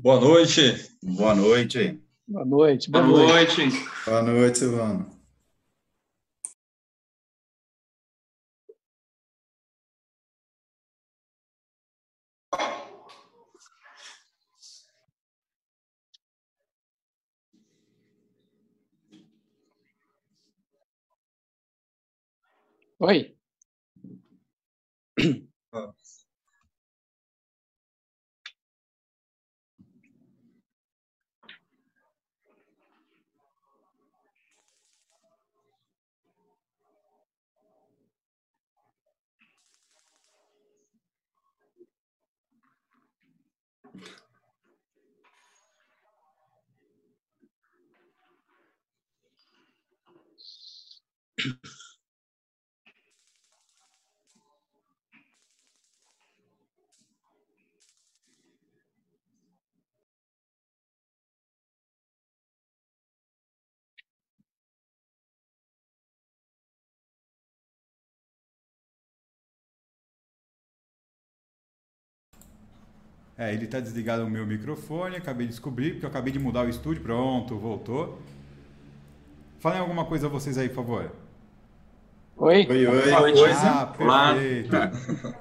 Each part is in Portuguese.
Boa noite. Boa noite. Boa noite. Boa, boa noite. noite. Boa noite, Silvano. Oi. É, ele está desligado o meu microfone, acabei de descobrir, porque eu acabei de mudar o estúdio. Pronto, voltou. Falem alguma coisa a vocês aí, por favor. Oi. Oi, oi. Oi. Ah, perfeito.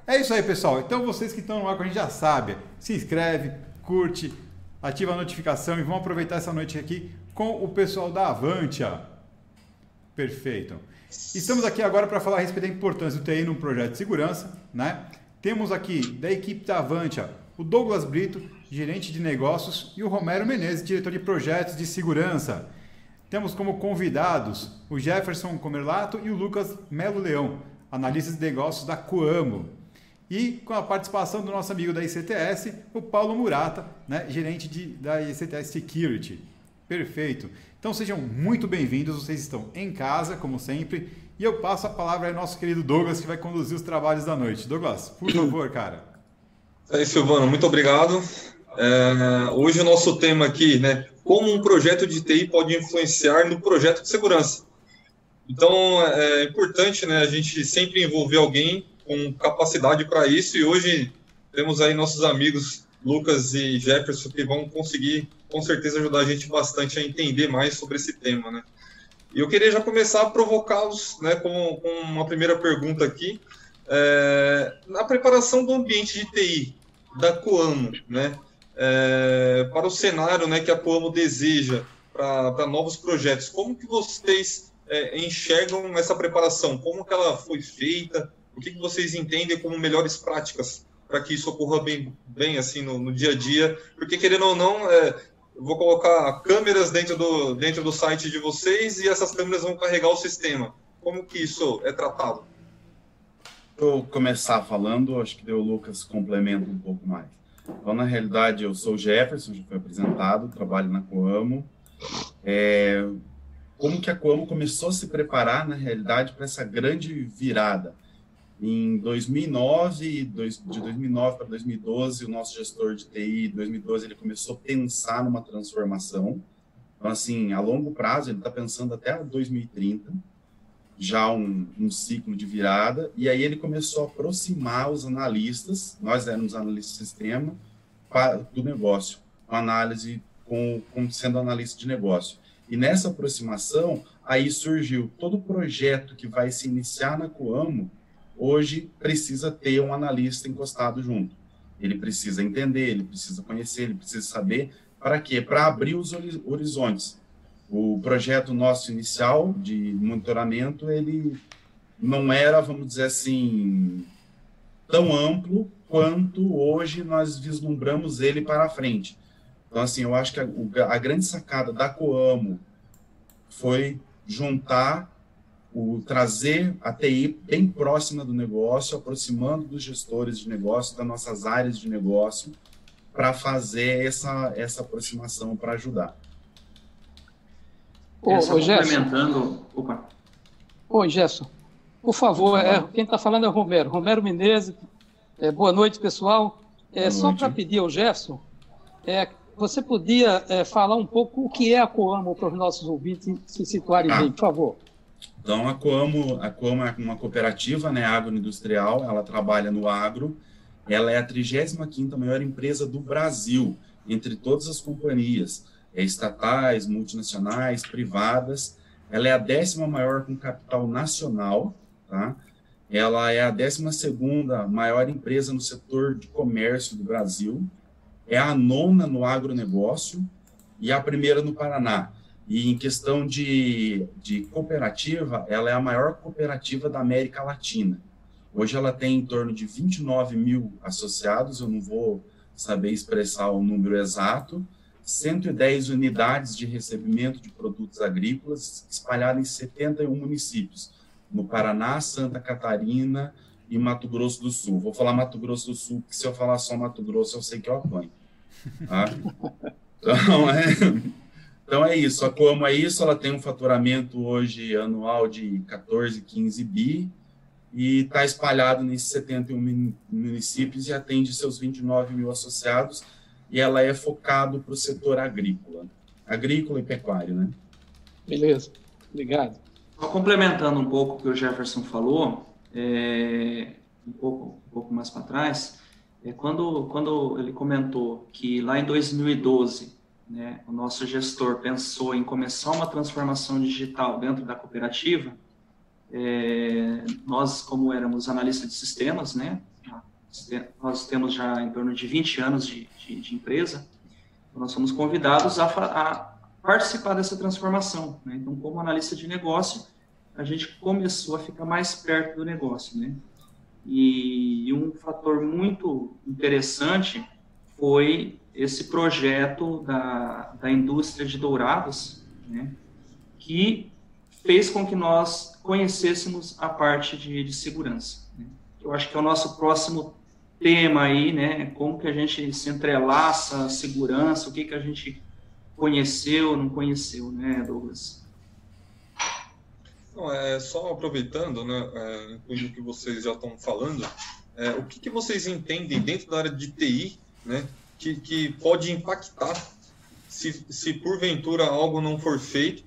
É isso aí, pessoal. Então, vocês que estão no ar, a gente já sabe, se inscreve, curte, ativa a notificação e vamos aproveitar essa noite aqui com o pessoal da Avantia. Perfeito. Estamos aqui agora para falar a respeito da importância do TI num projeto de segurança, né? Temos aqui da equipe da Avantia o Douglas Brito, gerente de negócios, e o Romero Menezes, diretor de projetos de segurança. Temos como convidados o Jefferson Comerlato e o Lucas Melo Leão, analistas de negócios da Coamo. E com a participação do nosso amigo da ICTS, o Paulo Murata, né, gerente de, da ICTS Security. Perfeito. Então sejam muito bem-vindos, vocês estão em casa, como sempre, e eu passo a palavra ao nosso querido Douglas, que vai conduzir os trabalhos da noite. Douglas, por favor, cara. É, Silvano, muito obrigado. É, hoje o nosso tema aqui, né? Como um projeto de TI pode influenciar no projeto de segurança. Então é importante, né? A gente sempre envolver alguém com capacidade para isso e hoje temos aí nossos amigos Lucas e Jefferson que vão conseguir, com certeza, ajudar a gente bastante a entender mais sobre esse tema, né? E eu queria já começar a provocá-los, né? Com, com uma primeira pergunta aqui. É, na preparação do ambiente de TI, da Coamo, né? É, para o cenário né, que a Coamo deseja para novos projetos. Como que vocês é, enxergam essa preparação? Como que ela foi feita? O que, que vocês entendem como melhores práticas para que isso ocorra bem, bem assim no, no, dia a dia? Porque querendo ou não, é, vou colocar câmeras dentro do, dentro do site de vocês e essas câmeras vão carregar o sistema. Como que isso é tratado? Eu começar falando, acho que o Lucas complementa um pouco mais. Então, na realidade, eu sou o Jefferson, já foi apresentado, trabalho na Coamo. É, como que a Coamo começou a se preparar, na realidade, para essa grande virada? Em 2009, de 2009 para 2012, o nosso gestor de TI, em 2012, ele começou a pensar numa transformação. Então, assim, a longo prazo, ele está pensando até 2030 já um, um, ciclo de virada, e aí ele começou a aproximar os analistas, nós éramos analistas de sistema, do negócio, com análise, com, com, sendo analista de negócio. E nessa aproximação, aí surgiu todo projeto que vai se iniciar na Coamo, hoje precisa ter um analista encostado junto. Ele precisa entender, ele precisa conhecer, ele precisa saber, para quê? Para abrir os horizontes o projeto nosso inicial de monitoramento, ele não era, vamos dizer assim, tão amplo quanto hoje nós vislumbramos ele para a frente. Então, assim, eu acho que a, a grande sacada da Coamo foi juntar, o, trazer a TI bem próxima do negócio, aproximando dos gestores de negócio, das nossas áreas de negócio, para fazer essa, essa aproximação, para ajudar. Ô, ô Gerson. Opa. Ô, Gerson, por favor, é, quem está falando é o Romero. Romero Menezes. É, boa noite, pessoal. É, boa só para pedir ao Gerson, é, você podia é, falar um pouco o que é a Coamo para os nossos ouvintes se situarem ah. bem, por favor. Então, a Coamo, a Coamo é uma cooperativa né, agroindustrial, ela trabalha no agro, ela é a 35ª maior empresa do Brasil entre todas as companhias, é, estatais, multinacionais, privadas. Ela é a décima maior com capital nacional, tá? Ela é a décima segunda maior empresa no setor de comércio do Brasil, é a nona no agronegócio e a primeira no Paraná. E em questão de, de cooperativa, ela é a maior cooperativa da América Latina. Hoje ela tem em torno de 29 mil associados, eu não vou saber expressar o número exato, 110 unidades de recebimento de produtos agrícolas espalhadas em 71 municípios, no Paraná, Santa Catarina e Mato Grosso do Sul. Vou falar Mato Grosso do Sul, porque se eu falar só Mato Grosso, eu sei que eu apanho. Tá? Então, é, então é isso. A Como é isso, ela tem um faturamento hoje anual de 14, 15 bi, e está espalhado nesses 71 municípios e atende seus 29 mil associados, e ela é focado para o setor agrícola, agrícola e pecuário, né? Beleza, obrigado. Só complementando um pouco o que o Jefferson falou, é, um, pouco, um pouco mais para trás, é, quando, quando ele comentou que lá em 2012 né, o nosso gestor pensou em começar uma transformação digital dentro da cooperativa, é, nós, como éramos analistas de sistemas, né, nós temos já em torno de 20 anos de, de, de empresa, nós fomos convidados a, a participar dessa transformação. Né? Então, como analista de negócio, a gente começou a ficar mais perto do negócio. Né? E, e um fator muito interessante foi esse projeto da, da indústria de dourados, né? que fez com que nós conhecêssemos a parte de, de segurança. Né? Eu acho que é o nosso próximo tema aí, né? Como que a gente se entrelaça segurança, o que que a gente conheceu, não conheceu, né, Douglas? Não, é só aproveitando, né, é, o que vocês já estão falando, é, o que, que vocês entendem dentro da área de TI, né, que, que pode impactar se, se porventura algo não for feito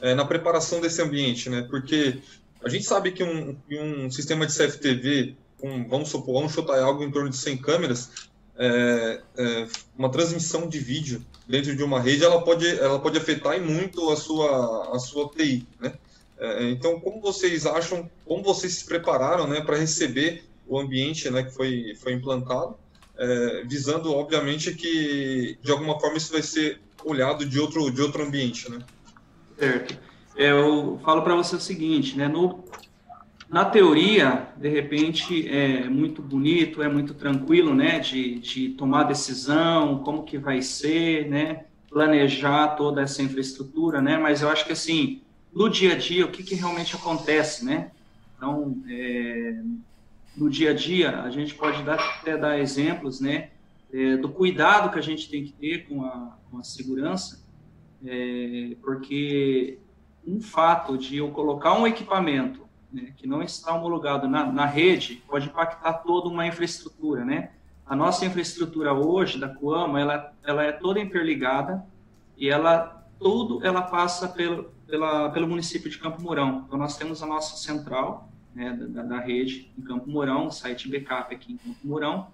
é, na preparação desse ambiente, né? Porque a gente sabe que um, um sistema de CFTV, um, vamos supor, vamos chutar algo em torno de 100 câmeras, é, é, uma transmissão de vídeo dentro de uma rede, ela pode, ela pode afetar muito a sua, a sua TI, né? É, então, como vocês acham, como vocês se prepararam, né, para receber o ambiente, né, que foi, foi implantado, é, visando, obviamente, que de alguma forma isso vai ser olhado de outro, de outro ambiente, né? Certo. É, eu falo para você o seguinte, né? No, na teoria, de repente, é muito bonito, é muito tranquilo, né? De, de tomar decisão, como que vai ser, né? Planejar toda essa infraestrutura, né? Mas eu acho que, assim, no dia a dia, o que, que realmente acontece, né? Então, é, no dia a dia, a gente pode dar, até dar exemplos, né? É, do cuidado que a gente tem que ter com a, com a segurança, é, porque um fato de eu colocar um equipamento né, que não está homologado na, na, rede pode impactar toda uma infraestrutura, né? A nossa infraestrutura hoje da Coama, ela, ela é toda interligada e ela tudo ela passa pelo, pela, pelo município de Campo Mourão. Então nós temos a nossa central né, da, da, rede em Campo Mourão, o site backup aqui em Campo Mourão,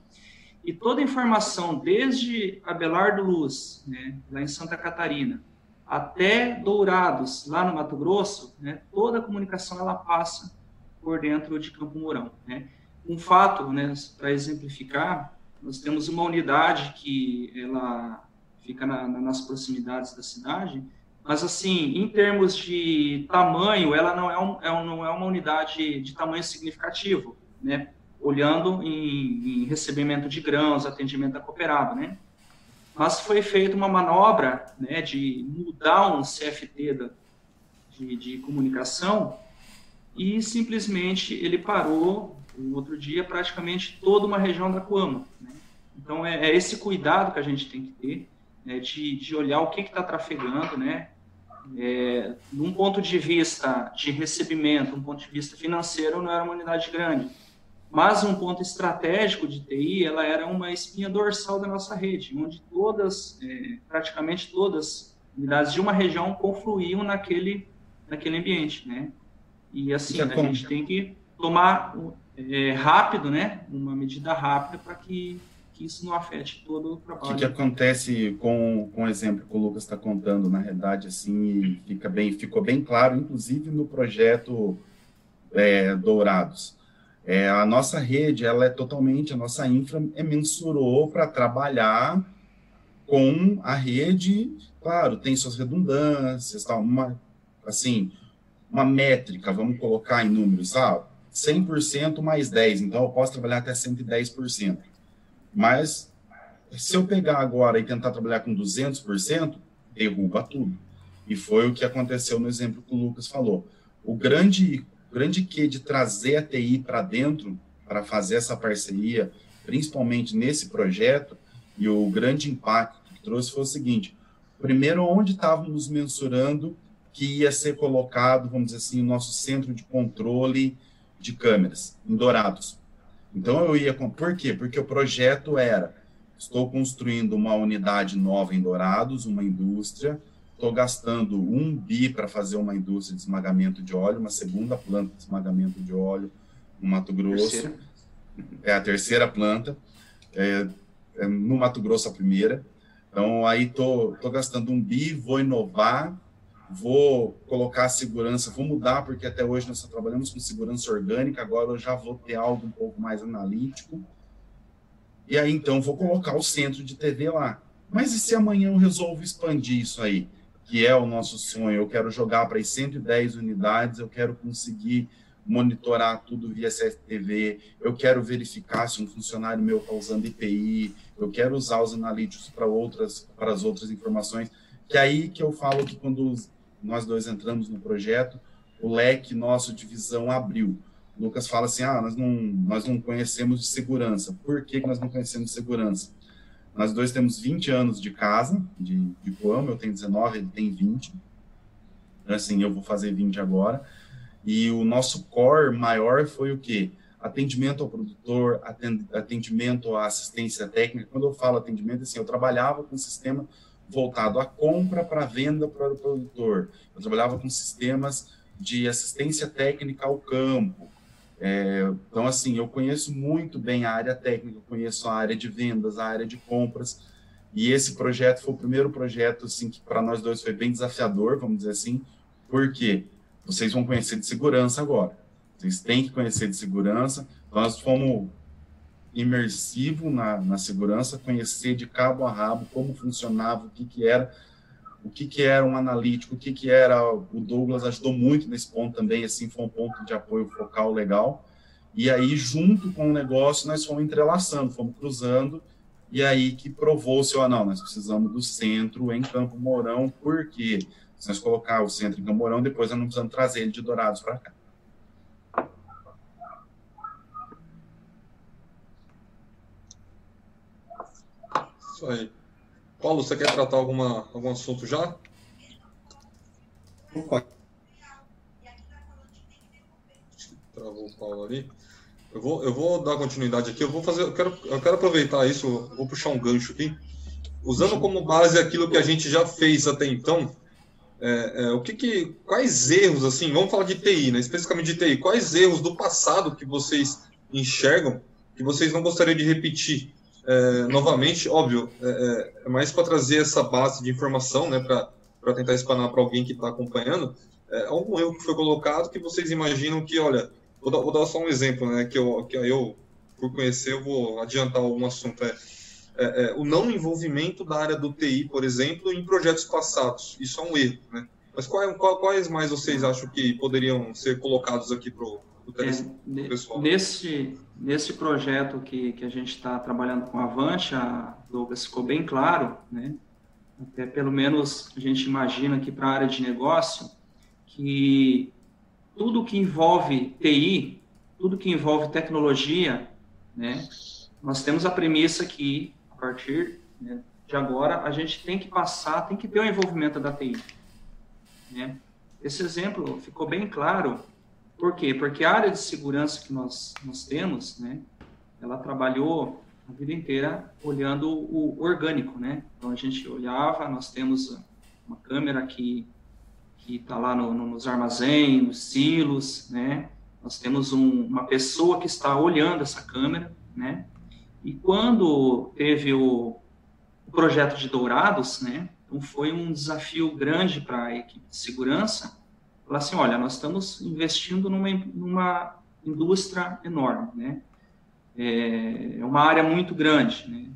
e toda a informação desde Abelardo Luz, né, lá em Santa Catarina, até Dourados, lá no Mato Grosso, né, toda a comunicação ela passa por dentro de Campo Mourão. Né. Um fato, né, para exemplificar, nós temos uma unidade que ela fica na, nas proximidades da cidade, mas assim, em termos de tamanho, ela não é, um, é não é uma unidade de tamanho significativo, né? Olhando em, em recebimento de grãos, atendimento da cooperada, né? Mas foi feita uma manobra né, de mudar um CFT da, de, de, comunicação e simplesmente ele parou no outro dia praticamente toda uma região da Coama. Né? Então é, é, esse cuidado que a gente tem que ter né, de, de olhar o que está trafegando, né? É, num ponto de vista de recebimento, um ponto de vista financeiro, não era uma unidade grande mas um ponto estratégico de TI, ela era uma espinha dorsal da nossa rede, onde todas, é, praticamente todas unidades de uma região confluíam naquele, naquele ambiente, né? E assim, é a gente tem que tomar é, rápido, né? Uma medida rápida para que que isso não afete todo o trabalho. O que, que acontece com, com o exemplo que o Lucas está contando, na realidade, assim, fica bem, ficou bem claro, inclusive no projeto é, Dourados. É, a nossa rede, ela é totalmente, a nossa infra é mensurou para trabalhar com a rede, claro, tem suas redundâncias, tal, uma, assim, uma métrica, vamos colocar em números, sabe? 100% mais 10, então eu posso trabalhar até 110%. Mas se eu pegar agora e tentar trabalhar com 200%, derruba tudo. E foi o que aconteceu no exemplo que o Lucas falou. O grande, grande que de trazer a TI para dentro, para fazer essa parceria, principalmente nesse projeto, e o grande impacto que trouxe foi o seguinte: primeiro, onde estávamos mensurando que ia ser colocado, vamos dizer assim, o nosso centro de controle de câmeras, em Dourados. Então eu ia com. Por quê? Porque o projeto era: estou construindo uma unidade nova em Dourados, uma indústria, estou gastando um bi para fazer uma indústria de esmagamento de óleo, uma segunda planta de esmagamento de óleo no Mato Grosso. Terceira. É a terceira planta. É, é no Mato Grosso a primeira. Então aí tô, tô gastando um bi, vou inovar, vou colocar segurança, vou mudar, porque até hoje nós só trabalhamos com segurança orgânica, agora eu já vou ter algo um pouco mais analítico. E aí, então, vou colocar o centro de TV lá. Mas e se amanhã eu resolvo expandir isso aí? Que é o nosso sonho. Eu quero jogar para as 110 unidades, eu quero conseguir monitorar tudo via CFTV, eu quero verificar se um funcionário meu está usando IPI, eu quero usar os analíticos para outras para as outras informações. Que é aí que eu falo que quando nós dois entramos no projeto, o leque nosso de visão abriu. O Lucas fala assim: ah, nós não, nós não conhecemos de segurança. Por que, que nós não conhecemos de segurança? Nós dois temos 20 anos de casa, de, de Coamo, eu tenho 19, ele tem 20. Então, assim, eu vou fazer 20 agora. E o nosso core maior foi o quê? Atendimento ao produtor, atendimento à assistência técnica. Quando eu falo atendimento, assim, eu trabalhava com sistema voltado à compra para venda para o produtor. Eu trabalhava com sistemas de assistência técnica ao campo. É, então, assim, eu conheço muito bem a área técnica, conheço a área de vendas, a área de compras, e esse projeto foi o primeiro projeto, assim, que para nós dois foi bem desafiador, vamos dizer assim, porque vocês vão conhecer de segurança agora. Vocês têm que conhecer de segurança. Nós fomos imersivo na, na segurança, conhecer de cabo a rabo como funcionava, o que, que era, o que, que era um analítico, o que, que era. O Douglas ajudou muito nesse ponto também, assim, foi um ponto de apoio focal legal. E aí, junto com o negócio, nós fomos entrelaçando, fomos cruzando, e aí que provou-se, ó, não, nós precisamos do centro em Campo Mourão, porque se nós colocar o centro em Campo Mourão, depois nós não precisamos trazer ele de Dourados para cá. Aí. Paulo, você quer tratar alguma, algum assunto já? Opa. Travou o Paulo ali. Eu vou, eu vou dar continuidade aqui. Eu vou fazer. Eu quero, eu quero aproveitar isso. Vou puxar um gancho aqui. Usando como base aquilo que a gente já fez até então, é, é, o que, que, quais erros, assim, vamos falar de TI, né? Especificamente de TI, quais erros do passado que vocês enxergam que vocês não gostariam de repetir é, novamente, óbvio, é, é, é mais para trazer essa base de informação, né, para tentar espanar para alguém que está acompanhando, é algum erro que foi colocado que vocês imaginam que, olha, vou dar, vou dar só um exemplo, né, que eu, que eu, por conhecer, eu vou adiantar algum assunto, é, é, é, o não envolvimento da área do TI, por exemplo, em projetos passados, isso é um erro, né, mas quais, quais mais vocês acham que poderiam ser colocados aqui para o é, pessoal? Nesse, nesse projeto que, que a gente está trabalhando com a Avante, a Douglas ficou bem claro, né? Até pelo menos a gente imagina aqui para a área de negócio que tudo que envolve TI, tudo que envolve tecnologia, né? Nós temos a premissa que a partir né, de agora a gente tem que passar, tem que ter o envolvimento da TI, né? Esse exemplo ficou bem claro por quê? Porque a área de segurança que nós, nós temos, né, ela trabalhou a vida inteira olhando o orgânico, né? Então a gente olhava, nós temos uma câmera que que está lá no, no, nos armazéns, nos silos, né? Nós temos um, uma pessoa que está olhando essa câmera, né? E quando teve o, o projeto de Dourados, né, então foi um desafio grande para a equipe de segurança, falar assim, olha, nós estamos investindo numa, numa indústria enorme, né, é, é uma área muito grande, né,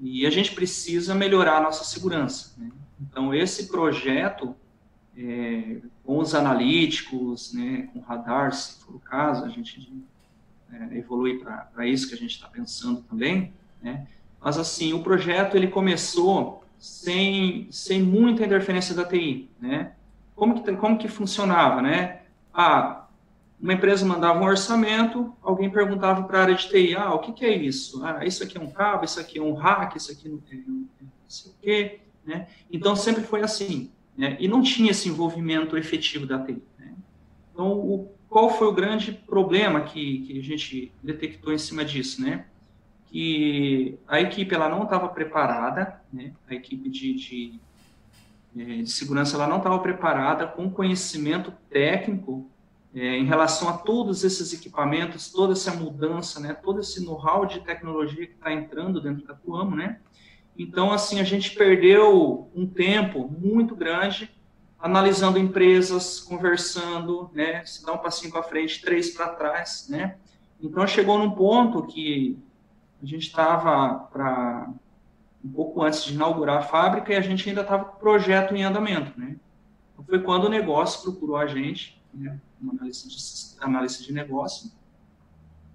e a gente precisa melhorar a nossa segurança. Né? Então, esse projeto, é, com os analíticos, né, com radar, se for o caso, a gente é, evolui para isso que a gente está pensando também, né? Mas, assim, o projeto, ele começou sem, sem muita interferência da TI, né? Como que, como que funcionava, né? Ah, uma empresa mandava um orçamento, alguém perguntava para a área de TI, ah, o que, que, é isso? Ah, isso aqui é um cabo, isso aqui é um hack, isso aqui não, é, não sei o quê, né? Então, sempre foi assim, né? E não tinha esse envolvimento efetivo da TI, né? Então, o, qual foi o grande problema que, que a gente detectou em cima disso, né? Que a equipe, ela não estava preparada, né? A equipe de, de, é, de segurança, ela não estava preparada com conhecimento técnico é, em relação a todos esses equipamentos, toda essa mudança, né, todo esse know-how de tecnologia que está entrando dentro da Tuamo, né? Então, assim, a gente perdeu um tempo muito grande analisando empresas, conversando, né? Se dá um passinho para frente, três para trás, né? Então, chegou num ponto que a gente estava para um pouco antes de inaugurar a fábrica e a gente ainda estava com o projeto em andamento, né? Então, foi quando o negócio procurou a gente, né? uma análise de, análise de negócio.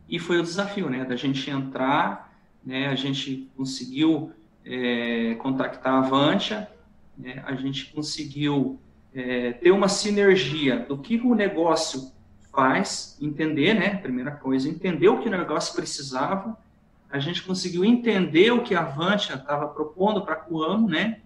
E foi o desafio, né, da gente entrar, né, a gente conseguiu é, contactar a Avantia, né, a gente conseguiu é, ter uma sinergia do que o negócio faz, entender, né, primeira coisa, entender o que o negócio precisava, a gente conseguiu entender o que a Avantia estava propondo para a Coamo, né,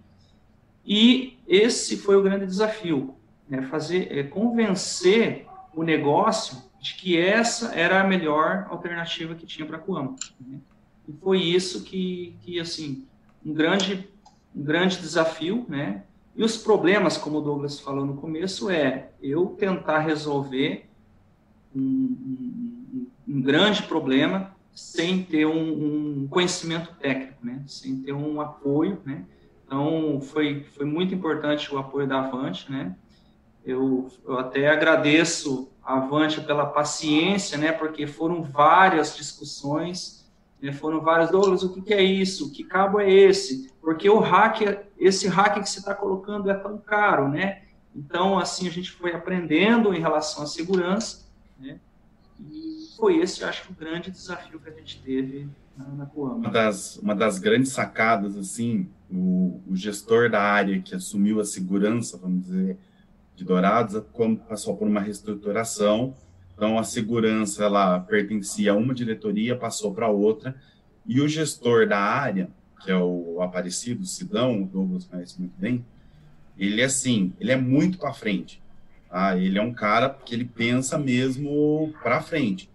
e esse foi o grande desafio, né, fazer, é, convencer o negócio de que essa era a melhor alternativa que tinha para a Coamo. Né? E foi isso que, que assim, um grande, um grande desafio, né? E os problemas, como o Douglas falou no começo, é eu tentar resolver um, um, um grande problema sem ter um, um, conhecimento técnico, né? Sem ter um apoio, né? Então, foi, foi muito importante o apoio da Avante, né? Eu, eu até agradeço a Avante pela paciência, né? Porque foram várias discussões, né, foram várias. Douglas, o que, que, é isso? Que cabo é esse? Porque o hack, esse hack que você está colocando é tão caro, né? Então, assim, a gente foi aprendendo em relação à segurança, né? Foi esse, eu acho, o grande desafio que a gente teve na, Coama. Uma das, uma das grandes sacadas, assim, o, o gestor da área que assumiu a segurança, vamos dizer, de Dourados, quando passou por uma reestruturação, então a segurança ela pertencia a uma diretoria, passou para outra, e o gestor da área, que é o Aparecido, Sidão, o Douglas conhece muito bem, ele é assim, ele é muito para frente. Tá? Ele é um cara que ele pensa mesmo para frente.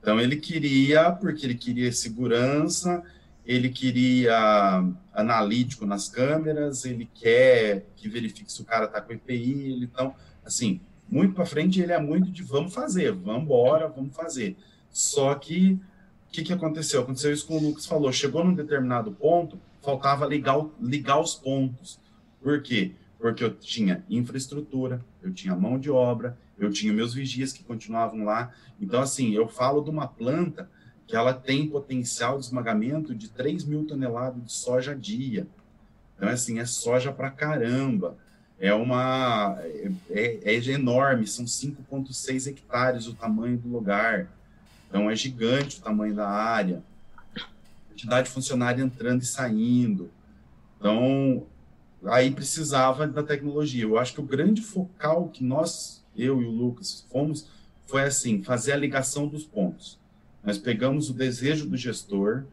Então ele queria, porque ele queria segurança, ele queria analítico nas câmeras, ele quer que verifique se o cara está com EPI, ele, então, assim, muito para frente ele é muito de vamos fazer, vamos embora, vamos fazer. Só que o que, que aconteceu? Aconteceu isso com o Lucas falou, chegou num determinado ponto, faltava ligar, ligar os pontos. Por quê? Porque eu tinha infraestrutura, eu tinha mão de obra, eu tinha meus vigias que continuavam lá. Então, assim, eu falo de uma planta que ela tem potencial de esmagamento de 3 mil toneladas de soja a dia. Então, assim, é soja para caramba. É uma. É, é, é enorme, são 5,6 hectares o tamanho do lugar. Então, é gigante o tamanho da área. Quantidade de funcionário entrando e saindo. Então, aí precisava da tecnologia. Eu acho que o grande focal que nós, eu e o Lucas, fomos foi assim: fazer a ligação dos pontos. Nós pegamos o desejo do gestor,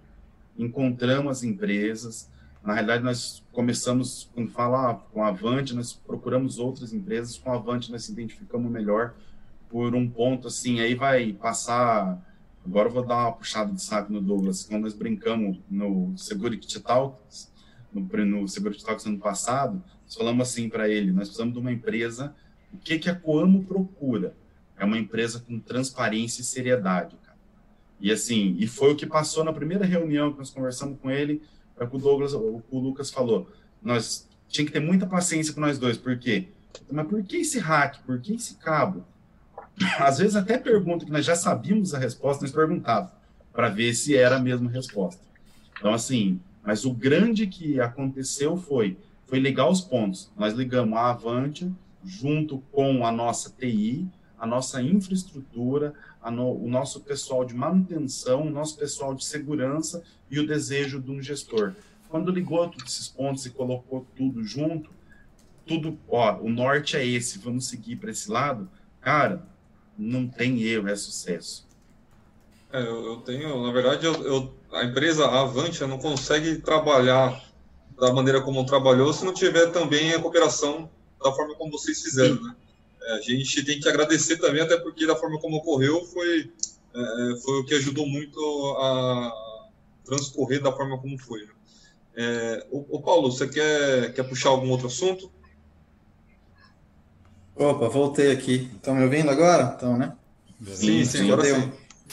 encontramos as empresas. Na realidade, nós começamos, quando fala com a Avante, nós procuramos outras empresas. Com a Avante, nós identificamos melhor por um ponto assim. Aí vai passar. Agora eu vou dar uma puxada de saco no Douglas. Quando nós brincamos no Security no, no Security ano passado, nós falamos assim para ele: nós precisamos de uma empresa. O que, que a Coamo procura? É uma empresa com transparência e seriedade E assim, e foi o que passou na primeira reunião que nós conversamos com ele, é o o Douglas, o, Lucas falou. Nós tinha que ter muita paciência com nós dois, por quê? Mas por que esse hack? Por que esse cabo? Às vezes até pergunta que nós já sabíamos a resposta, nós perguntava para ver se era a mesma resposta. Então assim, mas o grande que aconteceu foi foi ligar os pontos. Nós ligamos a Avante junto com a nossa TI, a nossa infraestrutura, a no, o nosso pessoal de manutenção, o nosso pessoal de segurança e o desejo de um gestor. Quando ligou todos esses pontos e colocou tudo junto, tudo, ó, o norte é esse, vamos seguir para esse lado, cara, não tem erro, é sucesso. É, eu, tenho, na verdade, eu, eu, a empresa Avantia não consegue trabalhar da maneira como trabalhou se não tiver também a cooperação da forma como vocês fizeram, né? É, a gente tem que agradecer também, até porque da forma como ocorreu foi, é, foi o que ajudou muito a transcorrer da forma como foi. Né? É, o, o, Paulo, você quer, quer puxar algum outro assunto? Opa, voltei aqui. Estão me ouvindo agora? Então, né? Sim, sim, agora deu, sim.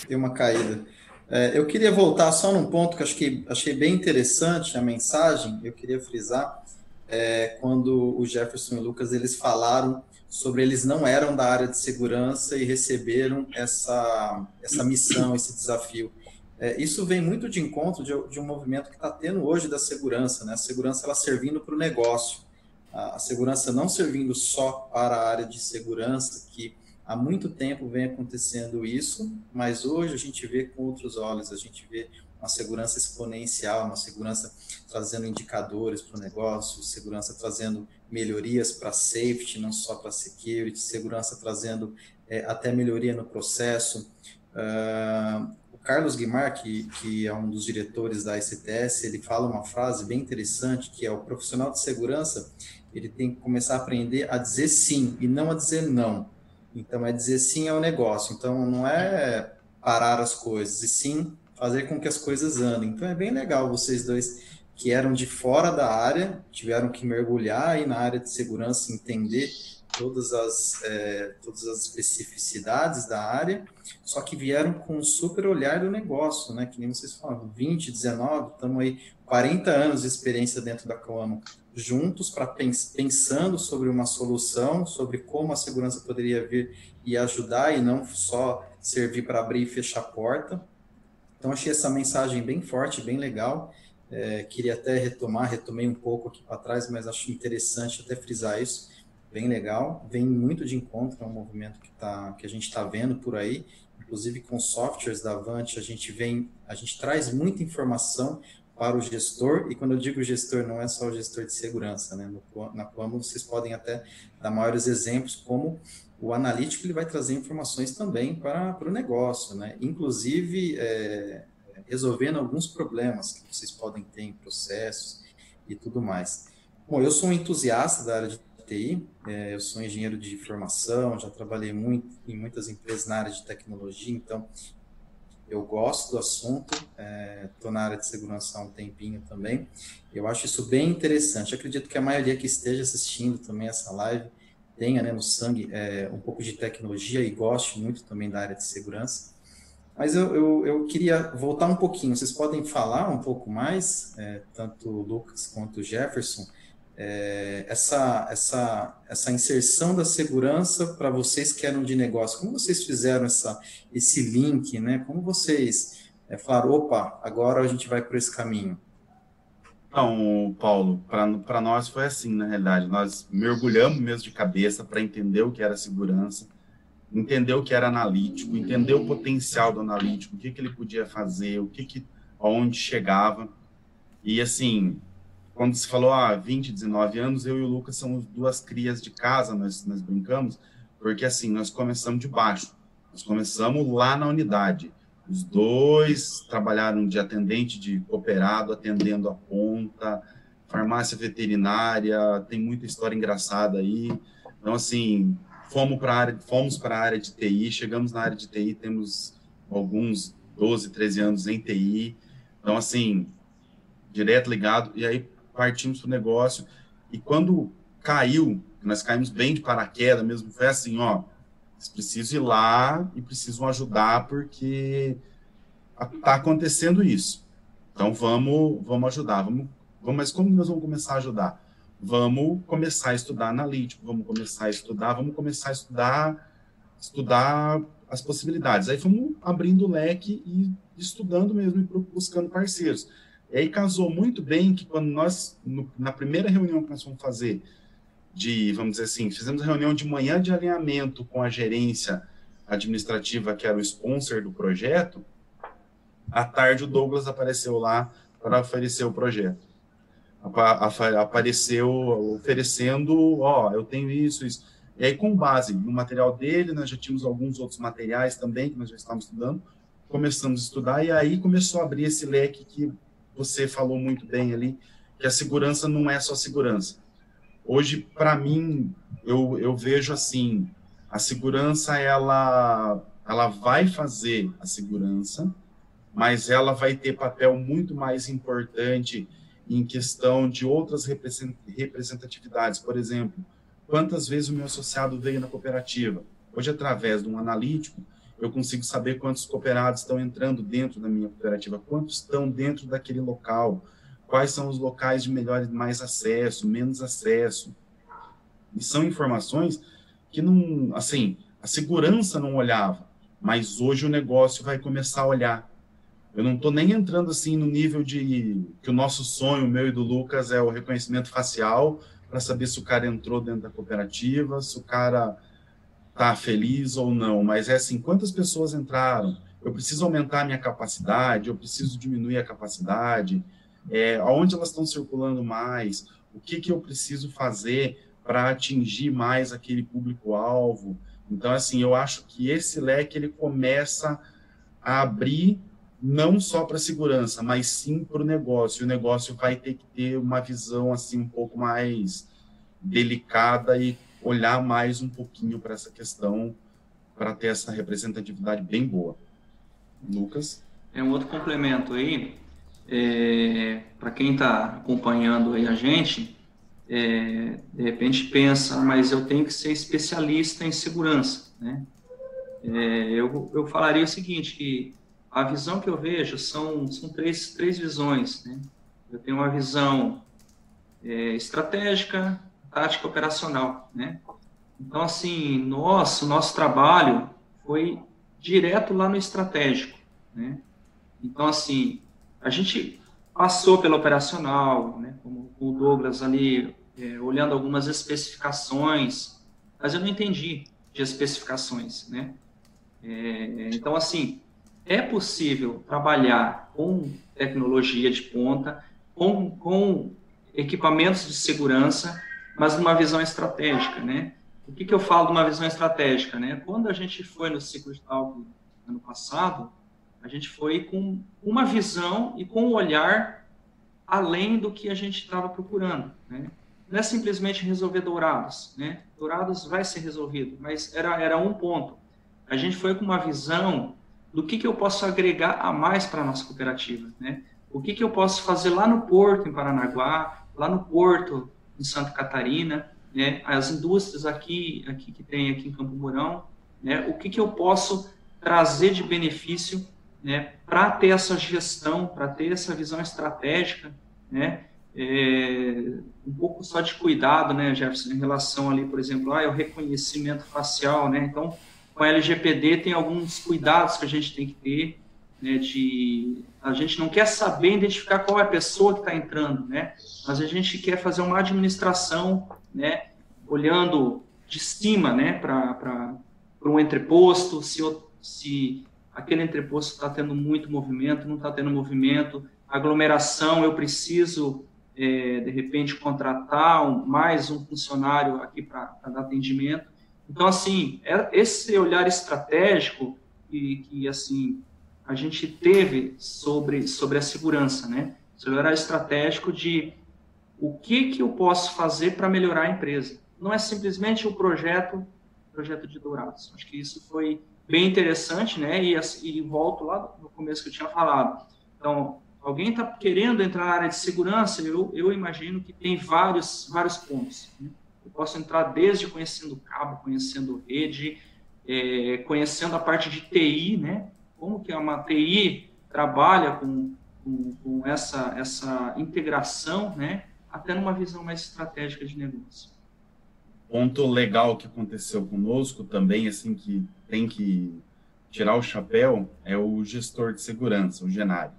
Deu uma caída. É, eu queria voltar só num ponto que acho que achei bem interessante a mensagem. Eu queria frisar é, quando o Jefferson e o Lucas eles falaram sobre eles não eram da área de segurança e receberam essa essa missão, esse desafio. É, isso vem muito de encontro de, de um movimento que está tendo hoje da segurança, né? A segurança ela servindo para o negócio a, segurança não servindo só para a área de segurança, que há muito tempo vem acontecendo isso, mas hoje a gente vê com outros olhos, a gente vê uma segurança exponencial, uma segurança trazendo indicadores para o negócio, segurança trazendo melhorias para safety, não só para security, segurança trazendo é, até melhoria no processo. Uh, o Carlos Guimar, que, que é um dos diretores da ICTS, ele fala uma frase bem interessante, que é o profissional de segurança, ele tem que começar a aprender a dizer sim e não a dizer não. Então, é dizer sim ao negócio. Então, não é parar as coisas, e sim fazer com que as coisas andem. Então, é bem legal vocês dois que eram de fora da área, tiveram que mergulhar aí na área de segurança, entender todas as, é, todas as especificidades da área, só que vieram com um super olhar do negócio, né? Que nem vocês falaram, 20, 19, estamos aí 40 anos de experiência dentro da Coamo juntos para pens pensando sobre uma solução, sobre como a segurança poderia vir e ajudar e não só servir para abrir e fechar a porta. Então achei essa mensagem bem forte, bem legal. É, queria até retomar, retomei um pouco aqui para trás, mas acho interessante até frisar isso. Bem legal, vem muito de encontro a um movimento que, tá, que a gente está vendo por aí, inclusive com softwares da Avante, a gente vem, a gente traz muita informação para o gestor, e quando eu digo gestor, não é só o gestor de segurança, né? No, na Plamo vocês podem até dar maiores exemplos, como o analítico ele vai trazer informações também para, para o negócio, né? Inclusive, é, resolvendo alguns problemas que vocês podem ter em processos e tudo mais. Bom, eu sou um entusiasta da área de TI, é, eu sou engenheiro de formação, já trabalhei muito em muitas empresas na área de tecnologia, então eu gosto do assunto, estou é, na área de segurança há um tempinho também. Eu acho isso bem interessante. acredito que a maioria que esteja assistindo também essa live tenha né, no sangue é, um pouco de tecnologia e goste muito também da área de segurança. Mas eu, eu, eu queria voltar um pouquinho. Vocês podem falar um pouco mais, é, tanto o Lucas quanto o Jefferson, é, essa, essa, essa inserção da segurança para vocês que eram de negócio, como vocês fizeram essa, esse link, né? Como vocês é, falaram, opa, agora a gente vai por esse caminho? Então, Paulo, para nós foi assim, na realidade, nós mergulhamos mesmo de cabeça para entender o que era segurança, entender o que era analítico, entender o potencial do analítico, o que, que ele podia fazer, o que, que aonde chegava. E assim, quando se falou, ah, 20, 19 anos, eu e o Lucas somos duas crias de casa, nós, nós brincamos, porque assim, nós começamos de baixo, nós começamos lá na unidade. Os dois trabalharam de atendente de cooperado, atendendo a ponta, farmácia veterinária, tem muita história engraçada aí. Então, assim, fomos para a área, fomos para a área de TI, chegamos na área de TI, temos alguns 12, 13 anos em TI. Então, assim, direto ligado. E aí, partimos para o negócio. E quando caiu, nós caímos bem de paraquedas mesmo, foi assim, ó, vocês precisam ir lá e precisam ajudar porque está acontecendo isso. Então vamos, vamos ajudar. Vamos, vamos, mas como nós vamos começar a ajudar? Vamos começar a estudar analítico, vamos começar a estudar, vamos começar a estudar, estudar as possibilidades. Aí fomos abrindo o leque e estudando mesmo e buscando parceiros. E aí casou muito bem que quando nós, no, na primeira reunião que nós fomos fazer, de, vamos dizer assim, fizemos a reunião de manhã de alinhamento com a gerência administrativa, que era o sponsor do projeto, à tarde o Douglas apareceu lá para oferecer o projeto. Apareceu oferecendo, ó, eu tenho isso, isso. E aí, com base no material dele, nós já tínhamos alguns outros materiais também que nós já estávamos estudando, começamos a estudar, e aí começou a abrir esse leque que você falou muito bem ali, que a segurança não é só segurança. Hoje, para mim, eu, eu vejo assim, a segurança, ela, ela vai fazer a segurança, mas ela vai ter papel muito mais importante em questão de outras representatividades. Por exemplo, quantas vezes o meu associado veio na cooperativa? Hoje, através de um analítico, eu consigo saber quantos cooperados estão entrando dentro da minha cooperativa, quantos estão dentro daquele local, quais são os locais de melhor mais acesso, menos acesso. E são informações que não, assim, a segurança não olhava, mas hoje o negócio vai começar a olhar. Eu não estou nem entrando assim no nível de que o nosso sonho, meu e do Lucas, é o reconhecimento facial para saber se o cara entrou dentro da cooperativa, se o cara tá feliz ou não, mas é assim, quantas pessoas entraram? Eu preciso aumentar a minha capacidade, eu preciso diminuir a capacidade, é, aonde elas estão circulando mais, o que, que eu preciso fazer para atingir mais aquele público-alvo. Então, assim, eu acho que esse leque ele começa a abrir não só para segurança, mas sim para o negócio. O negócio vai ter que ter uma visão assim um pouco mais delicada e olhar mais um pouquinho para essa questão para ter essa representatividade bem boa. Lucas? É um outro complemento aí, é, para quem está acompanhando aí a gente, é, de repente pensa, mas eu tenho que ser especialista em segurança, né? É, eu, eu falaria o seguinte, que a visão que eu vejo são, são três, três visões, né? Eu tenho uma visão é, estratégica, tática operacional, né? Então, assim, nosso, nosso trabalho foi direto lá no estratégico, né? Então, assim, a gente passou pelo operacional, né? Como o Douglas ali, é, olhando algumas especificações, mas eu não entendi de especificações, né? É, então, assim, é possível trabalhar com tecnologia de ponta, com, com equipamentos de segurança, mas numa visão estratégica, né? O que, que eu falo de uma visão estratégica, né? Quando a gente foi no ciclo de tal ano passado, a gente foi com uma visão e com um olhar além do que a gente estava procurando, né? Não é simplesmente resolver dourados, né? Dourados vai ser resolvido, mas era, era um ponto. A gente foi com uma visão do que, que eu posso agregar a mais para a nossa cooperativa, né? O que, que eu posso fazer lá no porto, em Paranaguá, lá no porto, em Santa Catarina, né, as indústrias aqui, aqui que tem aqui em Campo Mourão, né, o que, que eu posso trazer de benefício né, para ter essa gestão, para ter essa visão estratégica, né, é, um pouco só de cuidado, né, Jefferson, em relação ali, por exemplo, ah, é reconhecimento facial, né, então, com a LGPD tem alguns cuidados que a gente tem que ter, né, de a gente não quer saber identificar qual é a pessoa que está entrando, né, mas a gente quer fazer uma administração, né, olhando de cima, né, para um entreposto, se, se aquele entreposto está tendo muito movimento, não está tendo movimento, aglomeração, eu preciso, é, de repente, contratar um, mais um funcionário aqui para dar atendimento. Então, assim, é, esse olhar estratégico que, que assim, a gente teve sobre, sobre a segurança, né? Esse olhar estratégico de o que, que eu posso fazer para melhorar a empresa. Não é simplesmente o projeto, projeto de Dourados. Acho que isso foi bem interessante, né? E, e volto lá no começo que eu tinha falado. Então, alguém está querendo entrar na área de segurança, eu, eu imagino que tem vários, vários pontos. Né? Eu posso entrar desde conhecendo cabo, conhecendo rede, é, conhecendo a parte de TI, né? Como que uma TI trabalha com, com, com essa, essa integração, né, até numa visão mais estratégica de negócio. Ponto legal que aconteceu conosco também, assim, que tem que tirar o chapéu, é o gestor de segurança, o Genário,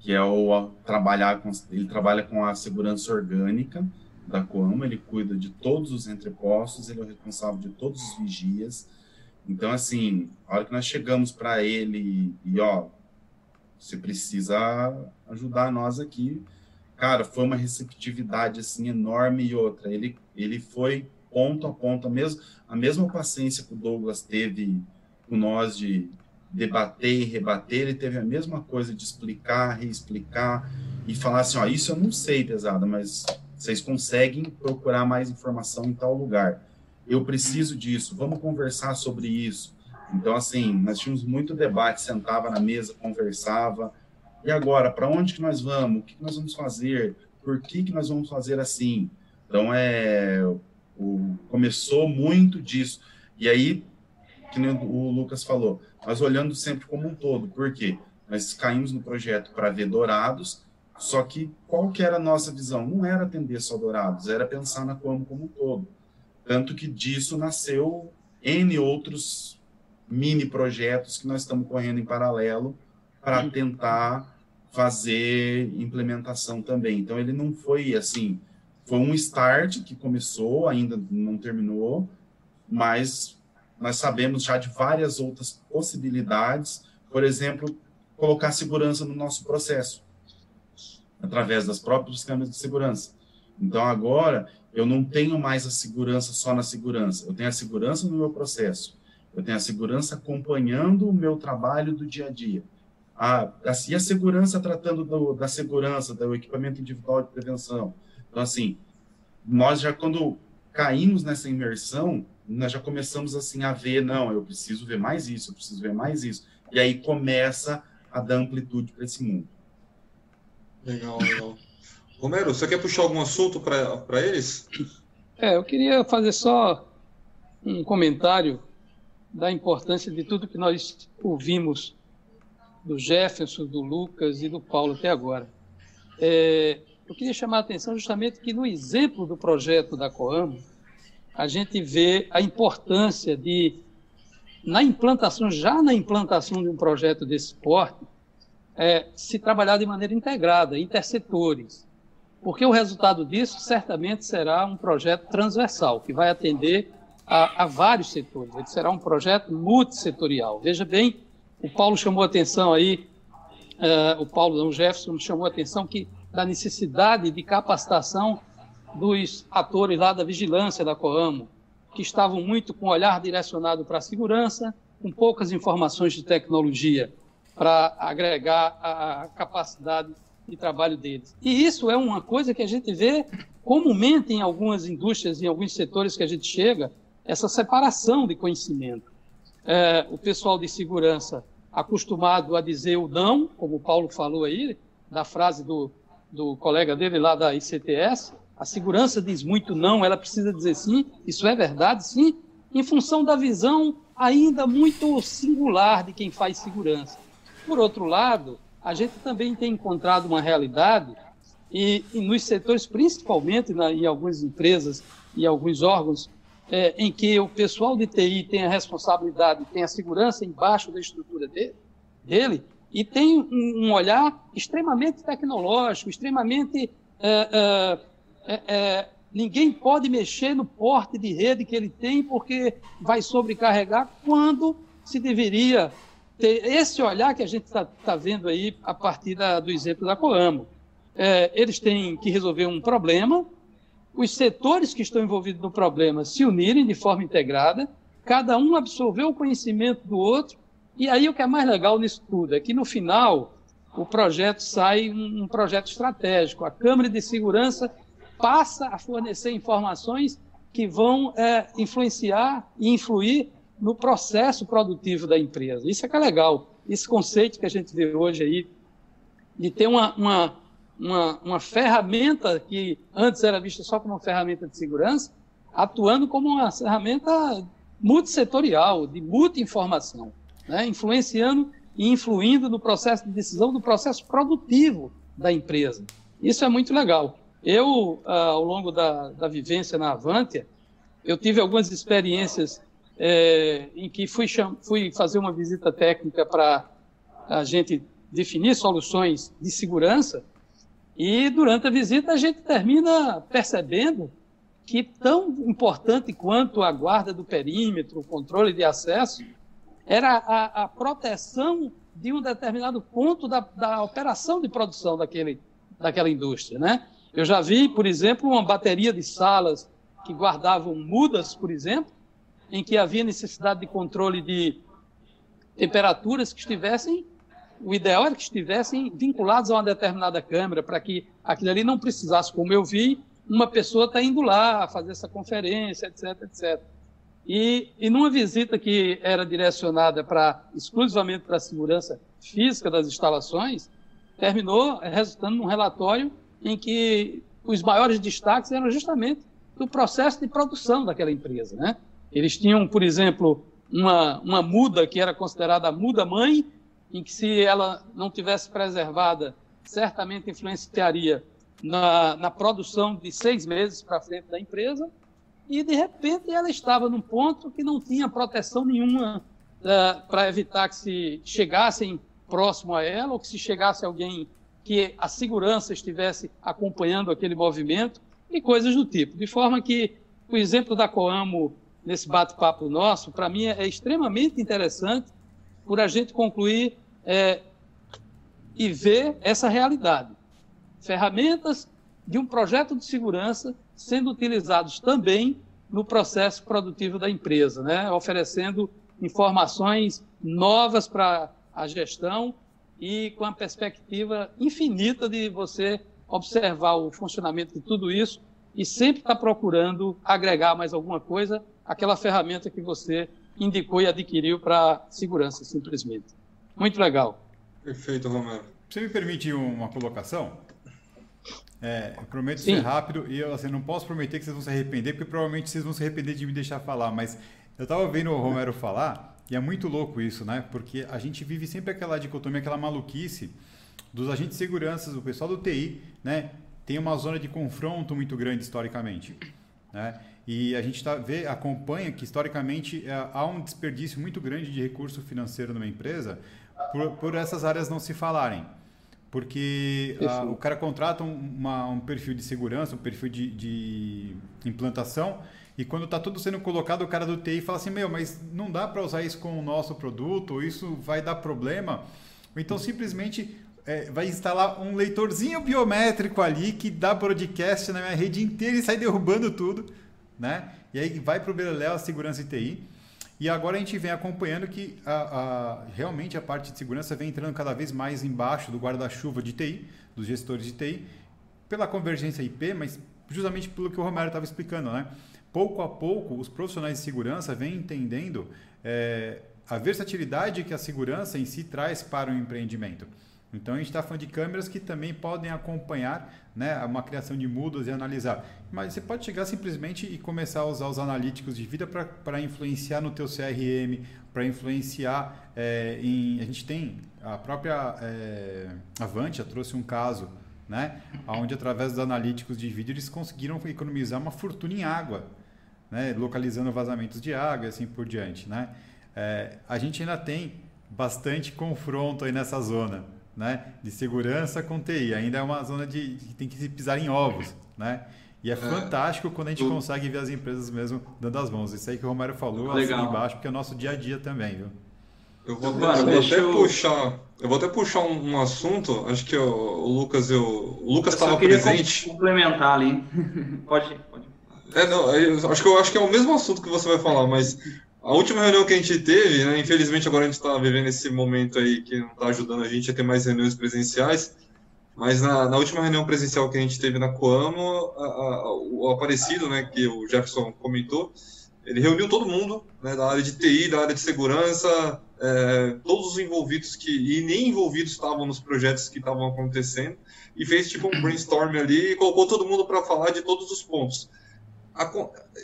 que é o trabalhar com, ele trabalha com a segurança orgânica da Coamo, ele cuida de todos os entrepostos, ele é o responsável de todos os vigias. Então, assim, a hora que nós chegamos para ele e, ó, você precisa ajudar nós aqui. Cara, foi uma receptividade assim enorme e outra. Ele ele foi ponto a ponto, a mesma, a mesma paciência que o Douglas teve com nós de debater e rebater, ele teve a mesma coisa de explicar, reexplicar e falar assim, ó, isso eu não sei, pesada, mas vocês conseguem procurar mais informação em tal lugar. Eu preciso disso, vamos conversar sobre isso. Então, assim, nós tínhamos muito debate, sentava na mesa, conversava. E agora, para onde que nós vamos? O que, que nós vamos fazer? Por que, que nós vamos fazer assim? Então, é, o, começou muito disso. E aí, que nem o Lucas falou, nós olhando sempre como um todo. Por quê? Nós caímos no projeto para ver Dourados, só que qual que era a nossa visão? Não era atender só Dourados, era pensar na Coamo como um todo. Tanto que disso nasceu N outros mini projetos que nós estamos correndo em paralelo para tentar fazer implementação também. Então ele não foi assim, foi um start que começou, ainda não terminou, mas nós sabemos já de várias outras possibilidades, por exemplo, colocar segurança no nosso processo através das próprias câmeras de segurança. Então agora eu não tenho mais a segurança só na segurança, eu tenho a segurança no meu processo eu tenho a segurança acompanhando o meu trabalho do dia a dia. A, a, e a segurança tratando do, da segurança, do equipamento individual de prevenção. Então, assim, nós já, quando caímos nessa imersão, nós já começamos, assim, a ver, não, eu preciso ver mais isso, eu preciso ver mais isso. E aí começa a dar amplitude para esse mundo. Legal, legal. Romero, você quer puxar algum assunto para eles? É, eu queria fazer só um comentário da importância de tudo que nós ouvimos do Jefferson, do Lucas e do Paulo até agora. É, eu queria chamar a atenção justamente que no exemplo do projeto da Coamo, a gente vê a importância de, na implantação, já na implantação de um projeto desse porte, é, se trabalhar de maneira integrada, intersetores, porque o resultado disso certamente será um projeto transversal, que vai atender a, a vários setores. Ele será um projeto multissetorial. Veja bem, o Paulo chamou atenção aí, uh, o Paulo o Jefferson chamou atenção que da necessidade de capacitação dos atores lá da vigilância da Coamo, que estavam muito com o olhar direcionado para a segurança, com poucas informações de tecnologia para agregar a capacidade de trabalho deles. E isso é uma coisa que a gente vê comumente em algumas indústrias, em alguns setores que a gente chega, essa separação de conhecimento. É, o pessoal de segurança acostumado a dizer o não, como o Paulo falou aí, da frase do, do colega dele lá da ICTS, a segurança diz muito não, ela precisa dizer sim, isso é verdade, sim, em função da visão ainda muito singular de quem faz segurança. Por outro lado, a gente também tem encontrado uma realidade, e, e nos setores, principalmente na, em algumas empresas e alguns órgãos é, em que o pessoal de TI tem a responsabilidade, tem a segurança embaixo da estrutura dele, dele e tem um, olhar extremamente tecnológico, extremamente. É, é, ninguém pode mexer no porte de rede que ele tem porque vai sobrecarregar quando se deveria ter esse olhar que a gente está tá vendo aí a partir da, do exemplo da Coamo. É, eles têm que resolver um problema, os setores que estão envolvidos no problema se unirem de forma integrada, cada um absorver o conhecimento do outro, e aí o que é mais legal nisso tudo é que no final o projeto sai um, um projeto estratégico. A Câmara de Segurança passa a fornecer informações que vão é, influenciar e influir no processo produtivo da empresa. Isso é que é legal. Esse conceito que a gente vê hoje aí, de ter uma, uma, uma, uma ferramenta que antes era vista só como uma ferramenta de segurança, atuando como uma ferramenta multissetorial, de muita informação, né? influenciando e influindo no processo de decisão, no processo produtivo da empresa. Isso é muito legal. Eu, ah, ao longo da, da vivência na Avantia, eu tive algumas experiências é, em que fui, fui fazer uma visita técnica para a gente definir soluções de segurança e durante a visita a gente termina percebendo que tão importante quanto a guarda do perímetro, o controle de acesso, era a, a proteção de um determinado ponto da, da operação de produção daquele, daquela indústria, né? Eu já vi, por exemplo, uma bateria de salas que guardavam mudas, por exemplo, em que havia necessidade de controle de temperaturas que estivessem, o ideal era que estivessem vinculados a uma determinada câmera, para que aquilo ali não precisasse, como eu vi, uma pessoa tá indo lá fazer essa conferência, etc, etc. E, e numa visita que era direcionada para exclusivamente para a segurança física das instalações, terminou resultando num relatório em que os maiores destaques eram justamente do processo de produção daquela empresa. Né? Eles tinham, por exemplo, uma, uma muda que era considerada a muda-mãe, em que se ela não tivesse preservada, certamente influenciaria na, na produção de seis meses para frente da empresa, e de repente ela estava num ponto que não tinha proteção nenhuma uh, para evitar que se chegassem próximo a ela ou que se chegasse alguém que a segurança estivesse acompanhando aquele movimento e coisas do tipo. De forma que o exemplo da Coamo nesse bate-papo nosso, para mim é extremamente interessante por a gente concluir é, e ver essa realidade. Ferramentas de um projeto de segurança sendo utilizados também no processo produtivo da empresa, né? oferecendo informações novas para a gestão e com a perspectiva infinita de você observar o funcionamento de tudo isso e sempre estar tá procurando agregar mais alguma coisa àquela ferramenta que você indicou e adquiriu para segurança, simplesmente. Muito legal. Perfeito, Romero. Você me permite uma colocação? É, eu prometo Sim. ser rápido e eu assim, não posso prometer que vocês vão se arrepender, porque provavelmente vocês vão se arrepender de me deixar falar, mas eu estava vendo o Romero falar e é muito louco isso, né? Porque a gente vive sempre aquela dicotomia, aquela maluquice dos agentes de segurança, do pessoal do TI, né? Tem uma zona de confronto muito grande historicamente, né? E a gente tá, vê, acompanha que historicamente é, há um desperdício muito grande de recurso financeiro numa empresa por, por essas áreas não se falarem. Porque a, o cara contrata uma, um perfil de segurança, um perfil de, de implantação, e quando está tudo sendo colocado, o cara do TI fala assim: Meu, mas não dá para usar isso com o nosso produto, ou isso vai dar problema. Então simplesmente é, vai instalar um leitorzinho biométrico ali que dá broadcast na minha rede inteira e sai derrubando tudo. Né? E aí vai para o Beleléu a segurança TI. E agora a gente vem acompanhando que a, a, realmente a parte de segurança vem entrando cada vez mais embaixo do guarda-chuva de TI, dos gestores de TI, pela convergência IP, mas justamente pelo que o Romero estava explicando, né? Pouco a pouco, os profissionais de segurança vêm entendendo é, a versatilidade que a segurança em si traz para o empreendimento. Então a gente está falando de câmeras que também podem acompanhar né, uma criação de mudas e analisar. Mas você pode chegar simplesmente e começar a usar os analíticos de vida para influenciar no teu CRM, para influenciar é, em... A gente tem a própria é, Avantia trouxe um caso, né, onde através dos analíticos de vídeo eles conseguiram economizar uma fortuna em água, né, localizando vazamentos de água e assim por diante. Né? É, a gente ainda tem bastante confronto aí nessa zona né, de segurança com TI. Ainda é uma zona de que tem que se pisar em ovos, né? E é, é fantástico quando a gente consegue ver as empresas mesmo dando as mãos. Isso aí que o Romero falou, assim embaixo, porque é o nosso dia a dia também, viu? Eu vou, Mano, eu vou até eu... puxar, eu vou até puxar um, um assunto. Acho que o, o Lucas, eu, o Lucas estava presente. Complementar ali. pode, pode. É, não, eu, acho que eu acho que é o mesmo assunto que você vai falar, mas a última reunião que a gente teve, né, infelizmente agora a gente está vivendo esse momento aí que não está ajudando a gente a ter mais reuniões presenciais, mas na, na, última reunião presencial que a gente teve na Coamo, a, a, o Aparecido, né, que o Jefferson comentou, ele reuniu todo mundo, né, da área de TI, da área de segurança, é, todos os envolvidos que e nem envolvidos estavam nos projetos que estavam acontecendo e fez tipo um brainstorm ali e colocou todo mundo para falar de todos os pontos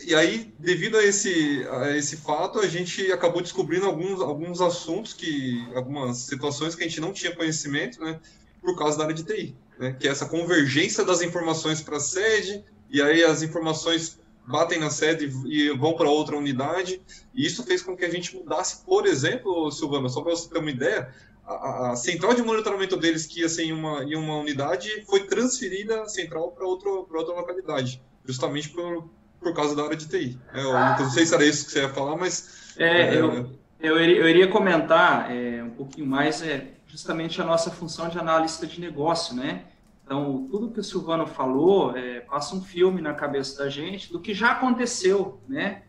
e aí, devido a esse, a esse fato, a gente acabou descobrindo alguns, alguns assuntos, que algumas situações que a gente não tinha conhecimento, né, por causa da área de TI, né, que é essa convergência das informações para a sede, e aí as informações batem na sede e vão para outra unidade, e isso fez com que a gente mudasse, por exemplo, Silvana, só para você ter uma ideia, a, a, central de monitoramento deles, que ia ser em uma, em uma unidade, foi transferida a central para outra localidade, justamente por, por causa da área de TI. É, eu não sei se era isso que você ia falar, mas. É, é, eu, eu, iria, eu iria comentar é, um pouquinho mais é, justamente a nossa função de analista de negócio, né? Então, tudo que o Silvano falou é, passa um filme na cabeça da gente do que já aconteceu, né?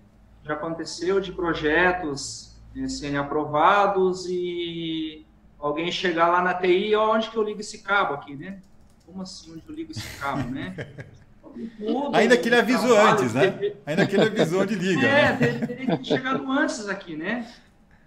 Já aconteceu de projetos né, serem aprovados e alguém chegar lá na TI, onde que eu ligo esse cabo aqui, né? Como assim, onde eu ligo esse cabo, né? Ainda que ele avisou antes, né? Ainda que ele avisou onde liga. É, né? teria que chegado antes aqui, né?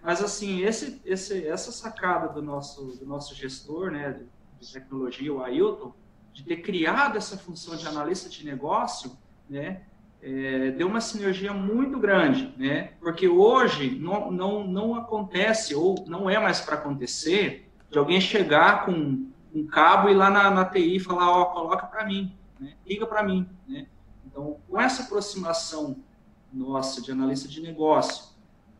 Mas assim, esse, esse, essa sacada do nosso, do nosso gestor, né, de tecnologia, o Ailton, de ter criado essa função de analista de negócio, né, é, deu uma sinergia muito grande, né? Porque hoje não, não, não acontece ou não é mais para acontecer de alguém chegar com um cabo e lá na, na TI e falar, ó, coloca para mim, né? liga para mim, né? Então, com essa aproximação nossa de analista de negócio,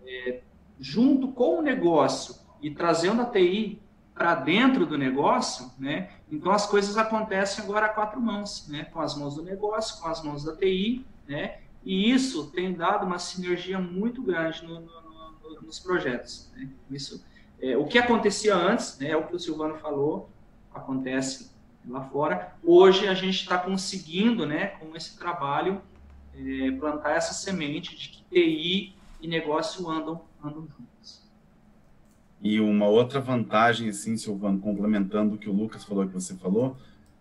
é, junto com o negócio e trazendo a TI para dentro do negócio, né? Então as coisas acontecem agora a quatro mãos, né? Com as mãos do negócio, com as mãos da TI, né? E isso tem dado uma sinergia muito grande no, no, no, nos projetos. Né? Isso, é, o que acontecia antes, né, é o que o Silvano falou, acontece lá fora. Hoje a gente está conseguindo, né, com esse trabalho, é, plantar essa semente de que TI e negócio andam, andam juntos. E uma outra vantagem, assim, Silvano, complementando o que o Lucas falou, que você falou,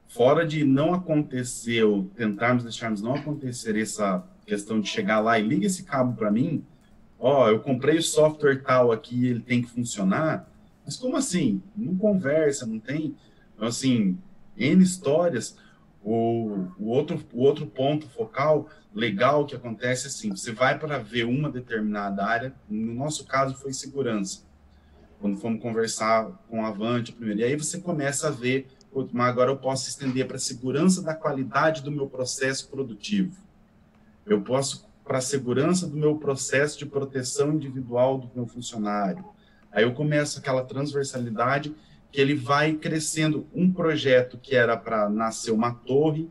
fora de não acontecer, ou tentarmos deixarmos não acontecer essa questão de chegar lá e liga esse cabo para mim, ó, eu comprei o software tal aqui, ele tem que funcionar, mas como assim? Não conversa, não tem, então, assim, N histórias, o, o, outro, o outro ponto focal legal que acontece é assim, você vai para ver uma determinada área, no nosso caso foi segurança, quando fomos conversar com a Avante primeiro. E aí você começa a ver, mas agora eu posso estender para a segurança da qualidade do meu processo produtivo. Eu posso para a segurança do meu processo de proteção individual do meu funcionário. Aí eu começo aquela transversalidade que ele vai crescendo. Um projeto que era para nascer uma torre,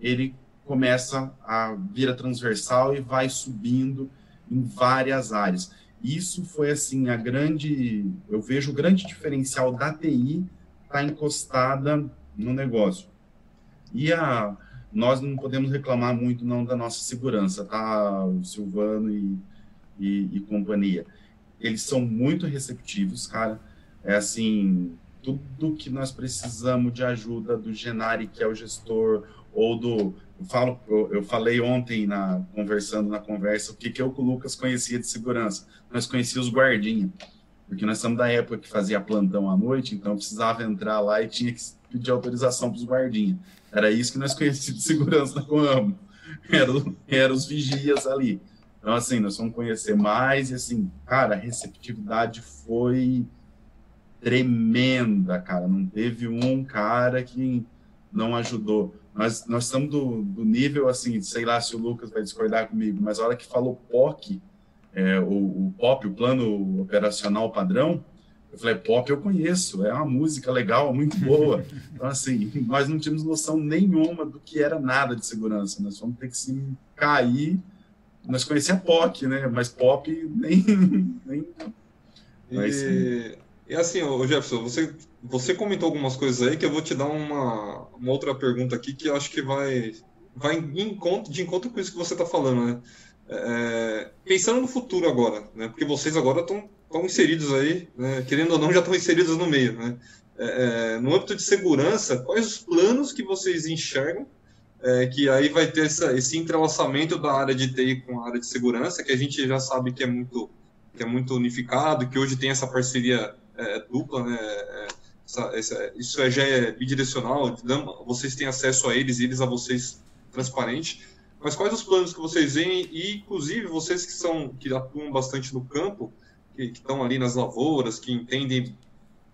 ele começa a vir transversal e vai subindo em várias áreas. Isso foi assim a grande, eu vejo o grande diferencial da TI estar tá encostada no negócio. E a nós não podemos reclamar muito não da nossa segurança, tá, o Silvano e, e, e companhia. Eles são muito receptivos, cara. É assim, tudo que nós precisamos de ajuda do Genari, que é o gestor, ou do eu, falo, eu, eu, falei ontem, na, conversando na conversa, o que, que eu com o Lucas conhecia de segurança. Nós conhecíamos os guardinha, porque nós estamos da época que fazia plantão à noite, então precisava entrar lá e tinha que pedir autorização para os guardinha. Era isso que nós conhecíamos de segurança na Coamo. Eram era os vigias ali. Então, assim, nós vamos conhecer mais e, assim, cara, a receptividade foi tremenda, cara. Não teve um cara que não ajudou. Nós, nós estamos do, do, nível, assim, sei lá se o Lucas vai discordar comigo, mas a hora que falou POC, é, o, o POP, o Plano Operacional Padrão, eu falei, pop eu conheço, é uma música legal, muito boa. Então, assim, nós não tínhamos noção nenhuma do que era nada de segurança. Nós vamos ter que se cair. Nós conhecíamos POC, né? Mas pop nem. nem... Mas, e, assim, Jefferson, você você comentou algumas coisas aí que eu vou te dar uma, uma outra pergunta aqui que eu acho que vai, vai em encontro, de encontro com isso que você está falando, né? É, pensando no futuro agora, né? Porque vocês agora estão inseridos aí, né? querendo ou não, já estão inseridos no meio, né? É, é, no âmbito de segurança, quais os planos que vocês enxergam é, que aí vai ter essa, esse entrelaçamento da área de TI com a área de segurança, que a gente já sabe que é muito, que é muito unificado, que hoje tem essa parceria é, dupla, né? É, essa, essa, isso já é bidirecional, vocês têm acesso a eles e eles a vocês transparente. mas quais os planos que vocês veem e, inclusive, vocês que são que atuam bastante no campo, que estão ali nas lavouras, que entendem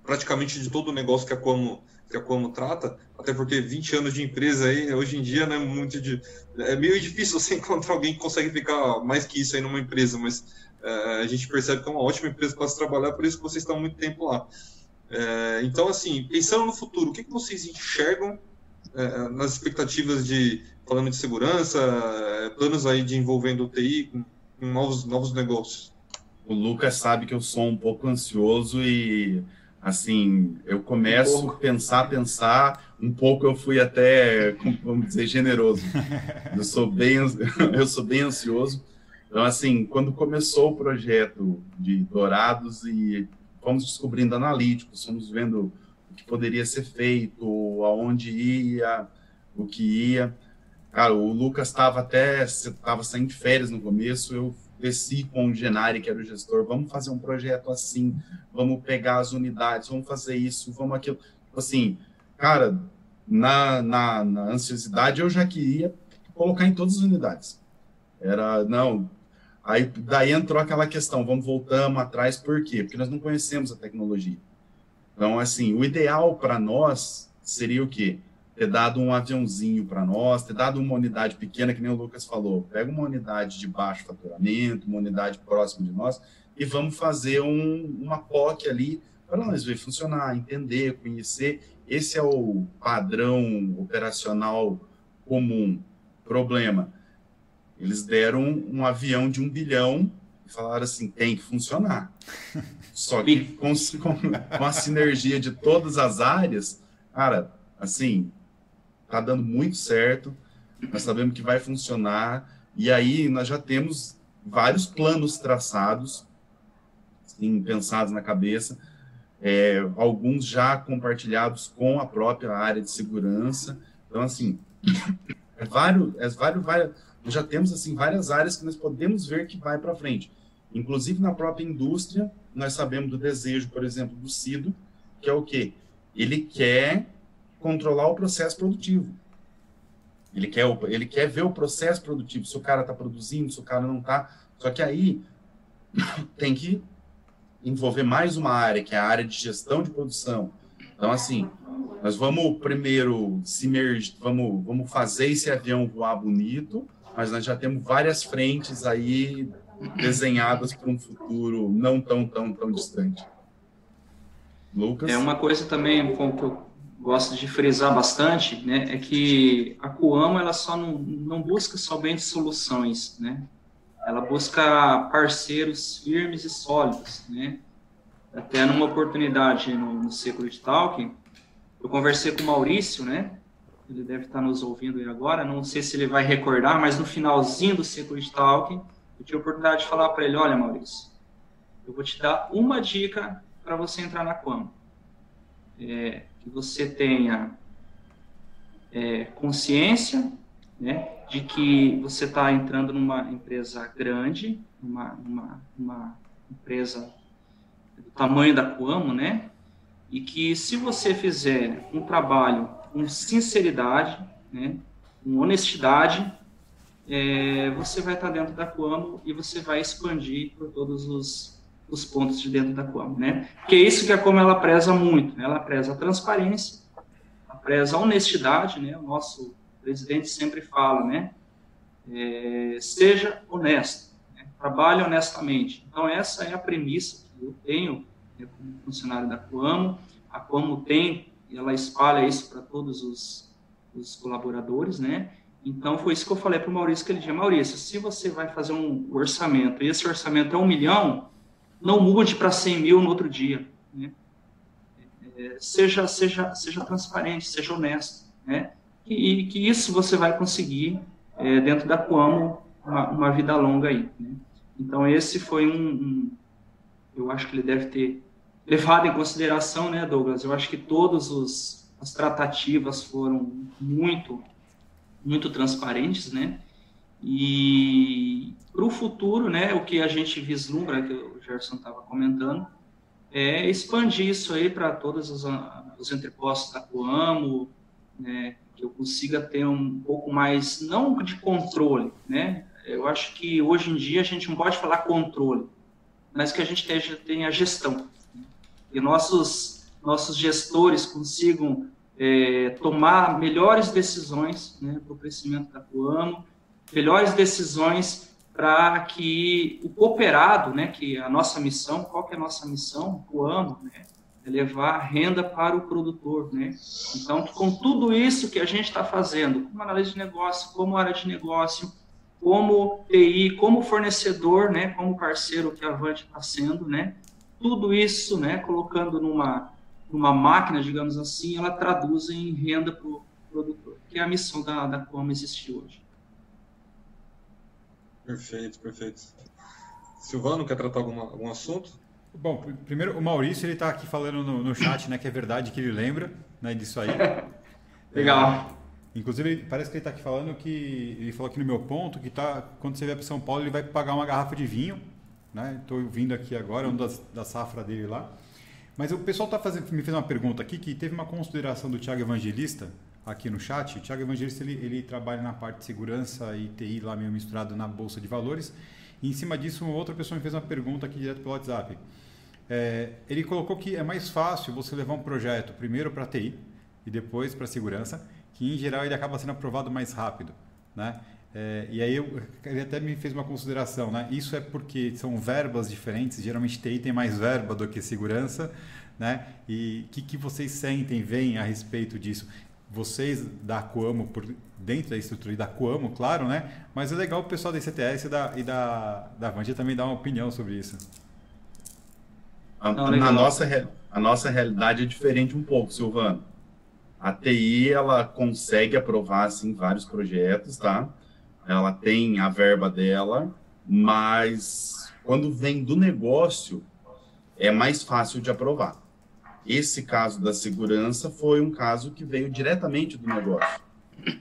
praticamente de todo o negócio que a Como que a Como trata, até porque 20 anos de empresa aí, hoje em dia, né, muito de, é meio difícil você encontrar alguém que consegue ficar mais que isso aí numa empresa, mas é, a gente percebe que é uma ótima empresa para se trabalhar, por isso que vocês estão muito tempo lá. É, então, assim, pensando no futuro, o que, que vocês enxergam é, nas expectativas de, falando de segurança, é, planos aí de envolvendo o TI com, com novos, novos negócios? O Lucas sabe que eu sou um pouco ansioso e assim, eu começo um a pensar, pensar, um pouco eu fui até, vamos dizer, generoso. Eu sou bem, eu sou bem ansioso. Então, assim, quando começou o projeto de Dourados e fomos descobrindo analíticos, fomos vendo o que poderia ser feito, aonde ia, o que ia. Cara, o Lucas estava até, estava saindo de férias no começo, eu desci com o Genari, que era o gestor, vamos fazer um projeto assim, vamos pegar as unidades, vamos fazer isso, vamos aquilo. Tipo assim, cara, na, na, na ansiosidade eu já queria colocar em todas as unidades. Era, não, aí daí entrou aquela questão, vamos voltamos atrás, por quê? Porque nós não conhecemos a tecnologia. Então, assim, o ideal para nós seria o quê? Ter dado um aviãozinho para nós, ter dado uma unidade pequena, que nem o Lucas falou, pega uma unidade de baixo faturamento, uma unidade próxima de nós, e vamos fazer um, uma POC ali para nós ver funcionar, entender, conhecer. Esse é o padrão operacional comum. Problema, eles deram um avião de um bilhão e falaram assim, tem que funcionar. Só que com, com, com a sinergia de todas as áreas, cara, assim, está dando muito certo, nós sabemos que vai funcionar, e aí nós já temos vários planos traçados, assim, pensados na cabeça, é, alguns já compartilhados com a própria área de segurança. Então, assim, é vários, é vários, vários, já temos assim várias áreas que nós podemos ver que vai para frente. Inclusive na própria indústria, nós sabemos do desejo, por exemplo, do CIDO, que é o quê? Ele quer controlar o processo produtivo. Ele quer, ele quer ver o processo produtivo, se o cara está produzindo, se o cara não está. Só que aí tem que envolver mais uma área, que é a área de gestão de produção. Então, assim, nós vamos primeiro se merge, vamos, vamos fazer esse avião voar bonito, mas nós já temos várias frentes aí desenhadas para um futuro não tão, tão, tão distante. Lucas? É uma coisa também, como que eu gosto de frisar bastante, né, é que a Coamo ela só não, não busca somente soluções, né? Ela busca parceiros firmes e sólidos, né? Até numa oportunidade no, no Secret Talk, eu conversei com o Maurício, né? Ele deve estar nos ouvindo aí agora, não sei se ele vai recordar, mas no finalzinho do Secret Talk, eu tive a oportunidade de falar para ele, olha, Maurício, eu vou te dar uma dica para você entrar na Coamo. É, que você tenha é, consciência né, de que você está entrando numa empresa grande, uma, uma, uma empresa do tamanho da Coamo, né? E que se você fizer um trabalho com sinceridade, né, com honestidade, é, você vai estar tá dentro da Coamo e você vai expandir por todos os os pontos de dentro da Coamo, né? Porque é isso que a Coamo ela preza muito, né? Ela preza a transparência, ela preza a honestidade, né? O nosso presidente sempre fala, né? É, seja honesto, né? trabalhe honestamente. Então essa é a premissa que eu tenho né, como funcionário da Coamo. A Coamo tem, ela espalha isso para todos os, os colaboradores, né? Então, foi isso que eu falei para o Maurício aquele dia. Maurício, se você vai fazer um orçamento e esse orçamento é um milhão, não mude para 100 mil no outro dia. Né? É, seja, seja, seja transparente, seja honesto. Né? E, que isso você vai conseguir é, dentro da Coamo uma, uma, vida longa aí. Né? Então, esse foi um, um, Eu acho que ele deve ter levado em consideração, né, Douglas? Eu acho que todas as tratativas foram muito, muito transparentes, né? E para o futuro, né, o que a gente vislumbra, que o Gerson estava comentando, é expandir isso aí para todos os, os entrepostos da Coamo, né, que eu consiga ter um pouco mais, não de controle, né? Eu acho que hoje em dia a gente não pode falar controle, mas que a gente tenha, tenha gestão. E nossos, nossos gestores consigam é, tomar melhores decisões né, para o crescimento da Coamo, melhores decisões para que o cooperado, né, que é a nossa missão, qual que é a nossa missão, Coamo, né, é levar renda para o produtor, né? Então, com tudo isso que a gente está fazendo, como análise de negócio, como área de negócio, como TI, como fornecedor, né, como parceiro que a Avante está sendo, né, tudo isso, né, colocando numa uma máquina, digamos assim, ela traduz em renda para o produtor, que é a missão da, da Como existe hoje. Perfeito, perfeito. Silvano, quer tratar algum, algum assunto? Bom, primeiro, o Maurício, ele está aqui falando no, no, chat, né, que é verdade que ele lembra, né, disso aí. Legal. É, inclusive, parece que ele está aqui falando que, ele falou aqui no meu ponto, que tá, quando você vier para São Paulo, ele vai pagar uma garrafa de vinho, né, estou vindo aqui agora, um das, da safra dele lá. Mas o pessoal tá fazendo, me fez uma pergunta aqui que teve uma consideração do Tiago Evangelista aqui no chat. O Tiago Evangelista ele, ele, trabalha na parte de segurança e TI lá meio misturado na bolsa de valores. E em cima disso, uma outra pessoa me fez uma pergunta aqui direto pelo WhatsApp. É, ele colocou que é mais fácil você levar um projeto primeiro para TI e depois para segurança, que em geral ele acaba sendo aprovado mais rápido, né? É, e aí eu, ele até me fez uma consideração, né? Isso é porque são verbas diferentes, geralmente TI tem mais verba do que segurança, né? E o que, que vocês sentem, veem a respeito disso? Vocês da Coamo, por dentro da estrutura da Coamo, claro, né? Mas é legal o pessoal da ICTS e da, e da, da Vandia também dar uma opinião sobre isso. A, na nossa, a nossa realidade é diferente um pouco, Silvano. A TI, ela consegue aprovar, assim, vários projetos, tá? ela tem a verba dela, mas quando vem do negócio, é mais fácil de aprovar. Esse caso da segurança foi um caso que veio diretamente do negócio.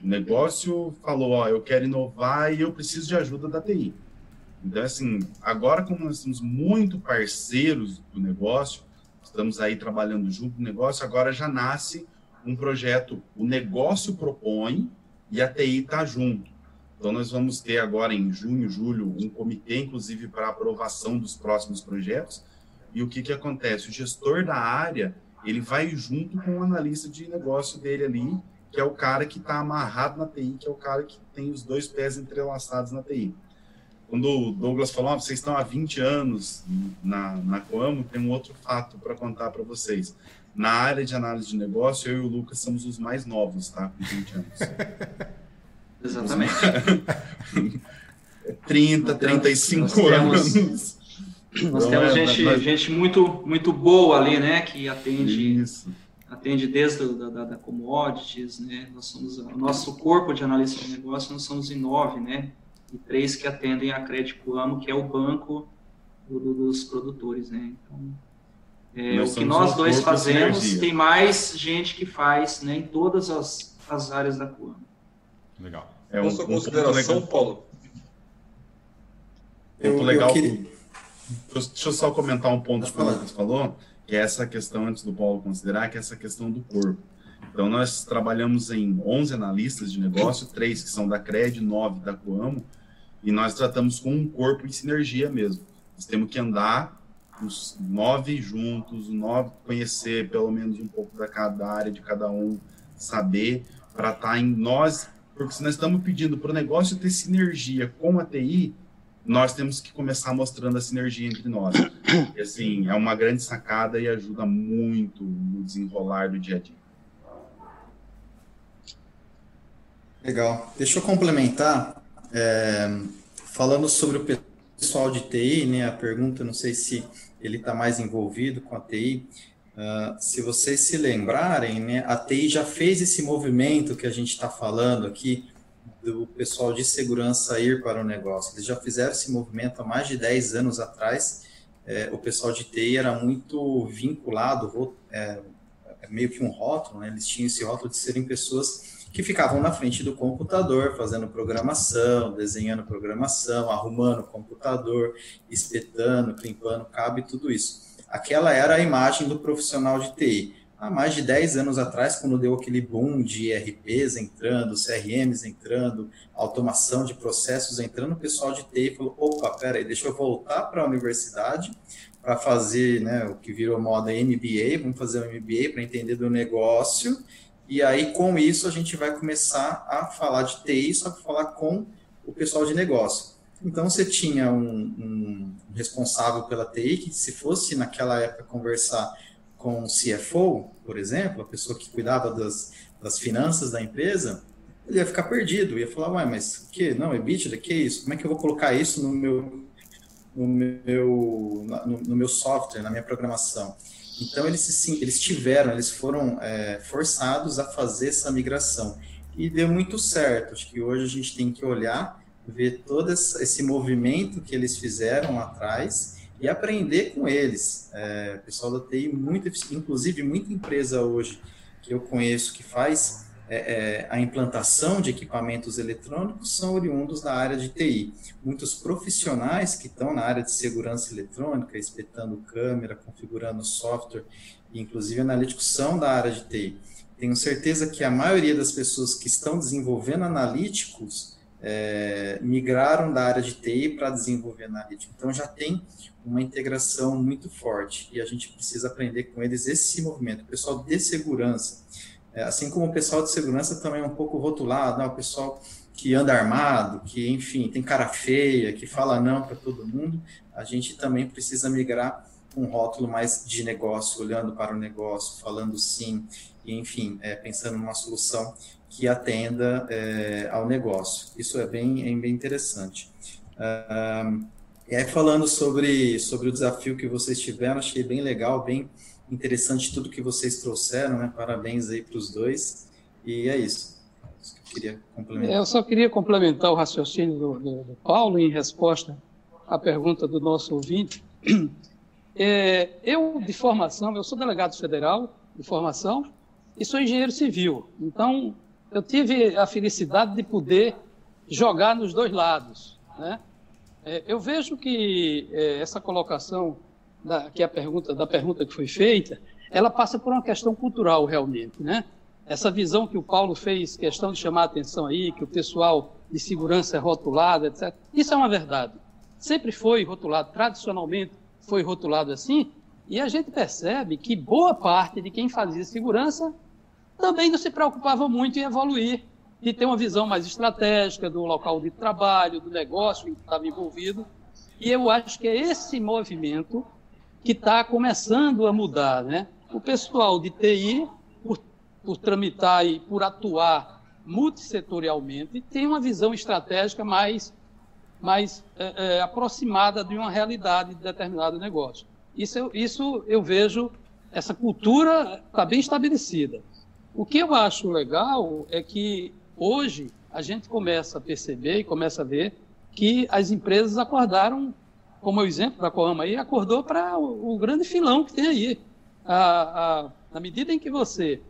O negócio falou: Ó, eu quero inovar e eu preciso de ajuda da TI. Então, assim, agora, como nós somos muito parceiros do negócio, estamos aí trabalhando junto no negócio, agora já nasce um projeto. O negócio propõe e a TI está junto. Então, nós vamos ter agora em junho, julho, um comitê, inclusive, para aprovação dos próximos projetos. E o que, que acontece? O gestor da área, ele vai junto com o analista de negócio dele ali, que é o cara que está amarrado na TI, que é o cara que tem os dois pés entrelaçados na TI. Quando o Douglas falou, ah, vocês estão há 20 anos na, na Coamo, tem um outro fato para contar para vocês. Na área de análise de negócio, eu e o Lucas somos os mais novos, tá? Com 20 anos. Exatamente. 30, 35 nós anos. Nós temos é, gente, mas... gente muito, muito boa ali, né? Que atende, Isso. atende desde da, da, da, commodities, né? Nós somos, o nosso corpo de análise de negócio, nós somos em nove, né? E três que atendem a Crédito Amo, que é o banco do, do, dos produtores, né? Então, é, o que nós dois fazemos, tem mais gente que faz né, em todas as, as áreas da Coamo. Legal. É um, sua consideração, um Paulo? Ponto legal. Eu queria... Deixa eu só comentar um ponto que o falou, que é essa questão, antes do Paulo considerar, que é essa questão do corpo. Então, nós trabalhamos em 11 analistas de negócio, três que são da CRED, nove da Coamo, e nós tratamos com um corpo em sinergia mesmo. Nós temos que andar os nove juntos, nove conhecer pelo menos um pouco da cada área de cada um, saber para estar tá em nós porque se nós estamos pedindo para o negócio ter sinergia com a TI, nós temos que começar mostrando a sinergia entre nós. E, assim, é uma grande sacada e ajuda muito no desenrolar do dia a dia. Legal. Deixa eu complementar, é, falando sobre o pessoal de TI, né, a pergunta, não sei se ele está mais envolvido com a TI, Uh, se vocês se lembrarem, né, a TI já fez esse movimento que a gente está falando aqui, do pessoal de segurança ir para o negócio. Eles já fizeram esse movimento há mais de 10 anos atrás. É, o pessoal de TI era muito vinculado, é, é, meio que um rótulo, né? eles tinham esse rótulo de serem pessoas que ficavam na frente do computador, fazendo programação, desenhando programação, arrumando o computador, espetando, limpando cabo e tudo isso aquela era a imagem do profissional de TI. Há mais de 10 anos atrás, quando deu aquele boom de ERPs entrando, CRMs entrando, automação de processos entrando, o pessoal de TI falou: opa, peraí, deixa eu voltar para a universidade para fazer né, o que virou moda MBA, vamos fazer um MBA para entender do negócio, e aí com isso a gente vai começar a falar de TI, só que falar com o pessoal de negócio. Então você tinha um, um responsável pela TI que se fosse naquela época conversar com o CFO, por exemplo, a pessoa que cuidava das, das finanças da empresa, ele ia ficar perdido, ia falar, ué, mas que? Não, EBITDA, que isso? Como é que eu vou colocar isso no meu, no meu, no, no meu software, na minha programação? Então, eles, sim, eles tiveram, eles foram é, forçados a fazer essa migração. E deu muito certo. Acho que hoje a gente tem que olhar, ver todo esse movimento que eles fizeram lá atrás e aprender com eles. É, pessoal da TI, muito, inclusive muita empresa hoje que eu conheço que faz é, é, a implantação de equipamentos eletrônicos são oriundos da área de TI. Muitos profissionais que estão na área de segurança eletrônica, espetando câmera, configurando software, inclusive analíticos, são da área de TI. Tenho certeza que a maioria das pessoas que estão desenvolvendo analíticos é, migraram da área de TI para desenvolver analítico. Então já tem uma integração muito forte e a gente precisa aprender com eles esse movimento. O pessoal de segurança, é, assim como o pessoal de segurança também é um pouco rotulado, né? o pessoal que anda armado, que enfim tem cara feia, que fala não para todo mundo, a gente também precisa migrar um rótulo mais de negócio, olhando para o negócio, falando sim, e, enfim, é, pensando numa solução que atenda é, ao negócio. Isso é bem, é bem interessante. Uh, e aí, falando sobre, sobre o desafio que vocês tiveram, achei bem legal, bem interessante tudo que vocês trouxeram, né? Parabéns aí para os dois. E é isso. eu queria complementar. Eu só queria complementar o raciocínio do, do, do Paulo em resposta à pergunta do nosso ouvinte. É, eu, de formação, eu sou delegado federal de formação e sou engenheiro civil. Então, eu tive a felicidade de poder jogar nos dois lados, né? É, eu vejo que é, essa colocação da, que a pergunta da pergunta que foi feita, ela passa por uma questão cultural realmente, né? Essa visão que o Paulo fez, questão de chamar a atenção aí, que o pessoal de segurança é rotulado, etc. Isso é uma verdade. Sempre foi rotulado, tradicionalmente foi rotulado assim, e a gente percebe que boa parte de quem fazia segurança também não se preocupava muito em evoluir de ter uma visão mais estratégica do local de trabalho, do negócio em que estava envolvido. E eu acho que é esse movimento que está começando a mudar. Né? O pessoal de TI, por, por tramitar e por atuar multissetorialmente, tem uma visão estratégica mais, mais é, é, aproximada de uma realidade de determinado negócio. Isso eu, isso eu vejo, essa cultura está bem estabelecida. O que eu acho legal é que Hoje, a gente começa a perceber e começa a ver que as empresas acordaram, como é o exemplo da Coama aí, acordou para o, o, grande filão que tem aí. A, a, na medida em que você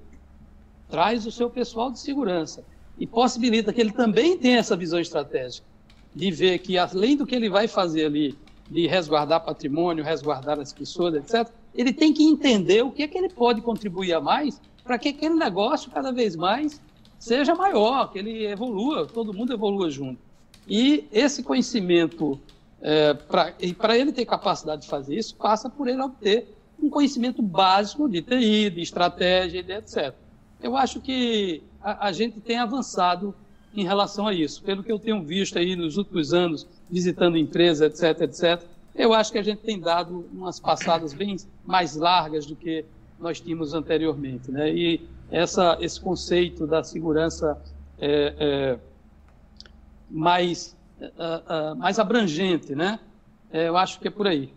traz o seu pessoal de segurança e possibilita que ele também tenha essa visão estratégica, de ver que além do que ele vai fazer ali, de resguardar patrimônio, resguardar as pessoas, etc., ele tem que entender o que é que ele pode contribuir a mais para que aquele negócio cada vez mais seja maior, que ele evolua, todo mundo evolua junto. E esse conhecimento, é, para ele ter capacidade de fazer isso, passa por ele obter um conhecimento básico de TI, de estratégia, de etc. Eu acho que a, a gente tem avançado em relação a isso. Pelo que eu tenho visto aí nos últimos anos, visitando empresas, etc, etc, eu acho que a gente tem dado umas passadas bem mais largas do que nós tínhamos anteriormente. Né? E essa, esse conceito da segurança é, é, mais, é, é, mais abrangente, né? É, eu acho que é por aí.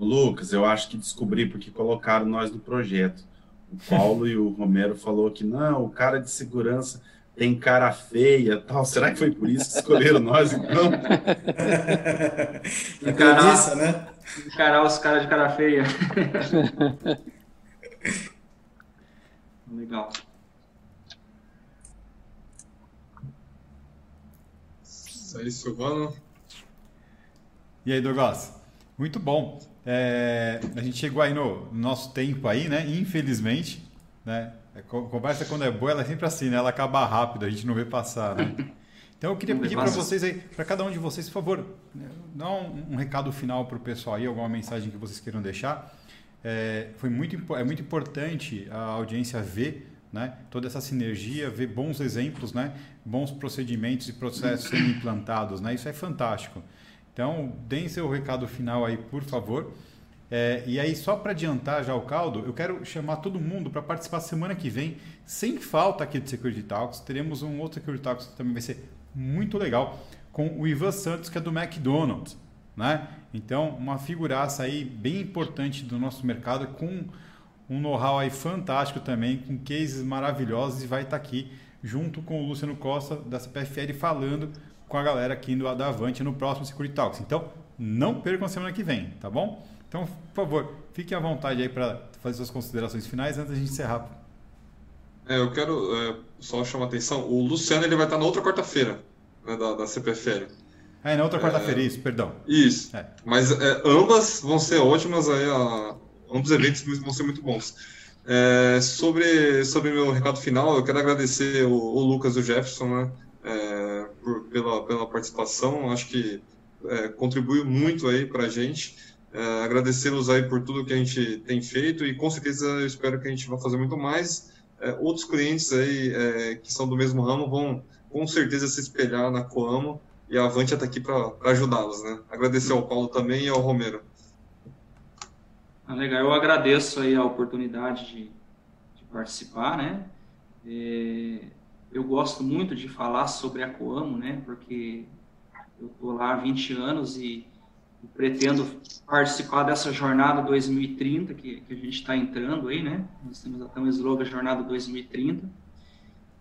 Lucas, eu acho que descobri porque colocaram nós no projeto. O Paulo e o Romero falou que não, o cara de segurança tem cara feia, tal. Será que foi por isso que escolheram nós então? encarar, né? encarar os caras de cara feia. Legal. Isso aí, Silvano. E aí, Douglas? Muito bom. É, a gente chegou aí no nosso tempo aí, né? Infelizmente, né? A conversa quando é boa, ela é sempre assim, né? Ela acaba rápido, a gente não vê passar, né? Então eu queria pedir para vocês aí, para cada um de vocês, por favor, dá um, um recado final para o pessoal aí, alguma mensagem que vocês queiram deixar. É, foi muito, é muito importante a audiência ver né, toda essa sinergia, ver bons exemplos, né, bons procedimentos e processos sendo implantados. Né, isso é fantástico. Então, deem seu recado final aí, por favor. É, e aí, só para adiantar já o caldo, eu quero chamar todo mundo para participar semana que vem, sem falta aqui do Security Talks. Teremos um outro Security Talks que também vai ser muito legal, com o Ivan Santos, que é do McDonald's. Né? Então, uma figuraça aí bem importante do nosso mercado, com um know-how aí fantástico também, com cases maravilhosos, e vai estar aqui junto com o Luciano Costa, da CPFL, falando com a galera aqui do Adavante no próximo Security Talks. Então, não percam semana que vem, tá bom? Então, por favor, fiquem à vontade aí para fazer suas considerações finais antes da gente encerrar. É, eu quero é, só chamar a atenção, o Luciano ele vai estar na outra quarta-feira, né, da, da CPFL. É, na outra quarta-feira, é, isso, perdão. Isso. É. Mas é, ambas vão ser ótimas, aí, a, ambos os eventos vão ser muito bons. É, sobre, sobre meu recado final, eu quero agradecer o, o Lucas e o Jefferson né, é, por, pela, pela participação. Acho que é, contribuiu muito aí para a gente. Agradecê-los aí por tudo que a gente tem feito e com certeza eu espero que a gente vá fazer muito mais. Outros clientes aí que são do mesmo ramo vão com certeza se espelhar na Coamo e a Avantia está aqui para ajudá-los, né? Agradecer ao Paulo também e ao Romero. Ah, legal, eu agradeço aí a oportunidade de, de participar, né? É, eu gosto muito de falar sobre a Coamo, né? Porque eu estou lá há 20 anos e, e, pretendo participar dessa jornada 2030 que, que a gente está entrando aí, né? Nós temos até um slogan Jornada 2030.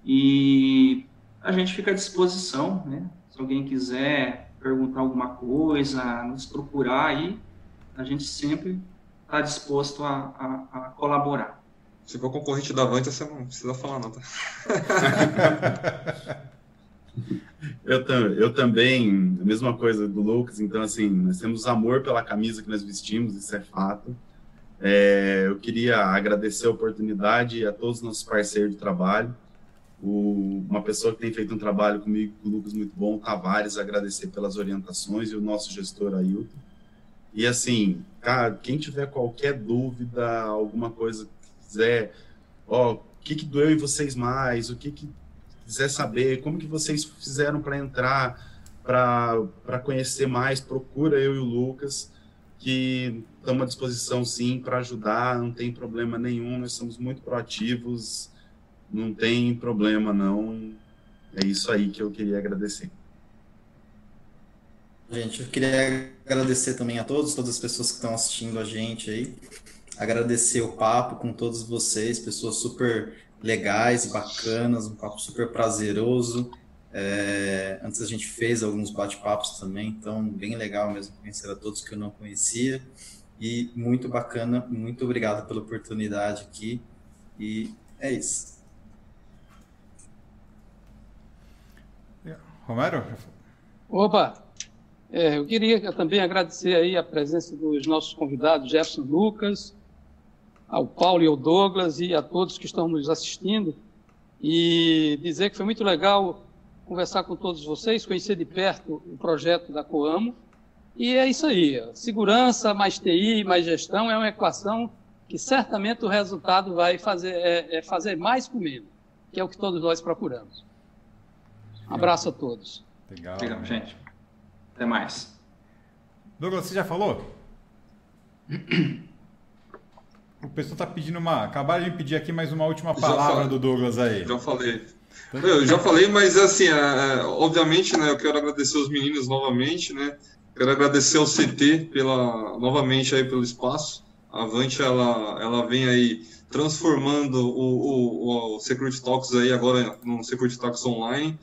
E a gente fica à disposição, né? Se alguém quiser perguntar alguma coisa, nos procurar aí, a gente sempre está disposto a, a, a, colaborar. Se for concorrente da Avante, você não precisa falar não, tá? eu, eu também, a mesma coisa do Lucas, então assim, nós temos amor pela camisa que nós vestimos, isso é fato. É, eu queria agradecer a oportunidade a todos os nossos parceiros de trabalho, o, uma pessoa que tem feito um trabalho comigo, com o Lucas, muito bom, o Tavares, agradecer pelas orientações, e o nosso gestor Ailton. E assim, cara, quem tiver qualquer dúvida, alguma coisa quiser, ó, o que, que doeu em vocês mais, o que, que quiser saber, como que vocês fizeram para entrar, para conhecer mais, procura eu e o Lucas, que estamos à disposição sim para ajudar, não tem problema nenhum, nós somos muito proativos, não tem problema, não. É isso aí que eu queria agradecer. Gente, eu queria agradecer também a todos, todas as pessoas que estão assistindo a gente aí. Agradecer o papo com todos vocês, pessoas super legais bacanas, um papo super prazeroso. É, antes a gente fez alguns bate-papos também, então bem legal mesmo conhecer a todos que eu não conhecia. E muito bacana, muito obrigado pela oportunidade aqui. E é isso. Romero? Opa! É, eu queria também agradecer aí a presença dos nossos convidados, Jefferson Lucas, ao Paulo e ao Douglas e a todos que estão nos assistindo e dizer que foi muito legal conversar com todos vocês, conhecer de perto o projeto da Coamo. E é isso aí, segurança mais TI, mais gestão é uma equação que certamente o resultado vai fazer, é, é fazer mais com menos, que é o que todos nós procuramos. Abraço a todos. Legal. Legal, gente. Até mais. Douglas, você já falou? O pessoal está pedindo uma. Acabaram de pedir aqui mais uma última palavra do Douglas aí. Já falei. Eu já falei, mas assim, é, é, obviamente, né, eu quero agradecer os meninos novamente, né? Quero agradecer ao CT pela novamente aí pelo espaço. A Avante ela ela vem aí transformando o, o, o Security Talks aí agora no Security Talks online.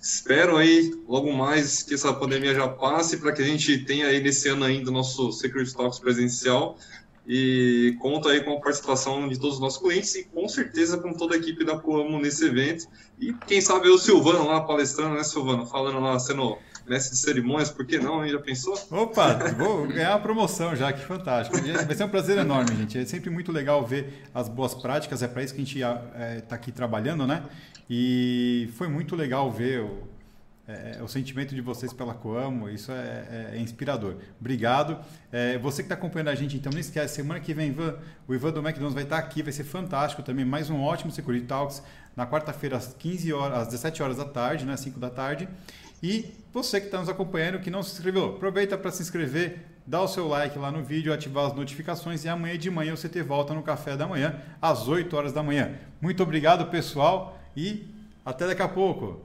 Espero aí, logo mais, que essa pandemia já passe para que a gente tenha aí nesse ano ainda o nosso Security Talks presencial. E conta aí com a participação de todos os nossos clientes e com certeza com toda a equipe da Coamo nesse evento. E quem sabe o Silvano lá palestrando, né Silvano, falando lá, sendo mestre de cerimônias, por que não? Hein? Já pensou? Opa, vou ganhar uma promoção já, que fantástico. Vai ser um prazer enorme, gente. É sempre muito legal ver as boas práticas, é para isso que a gente está é, tá aqui trabalhando, né? E foi muito legal ver o, é, o sentimento de vocês pela Coamo, isso é, é, é inspirador. Obrigado. É, você que está acompanhando a gente, então não esquece, semana que vem Ivan, o Ivan do McDonald's vai estar tá aqui, vai ser fantástico também, mais um ótimo Security Talks na quarta-feira às 15 horas, às 17 horas da tarde, né, 5 da tarde. E você que está nos acompanhando, que não se inscreveu, aproveita para se inscrever, dá o seu like lá no vídeo, ativar as notificações e amanhã de manhã você te volta no café da manhã, às 8 horas da manhã. Muito obrigado, pessoal, e até daqui a pouco.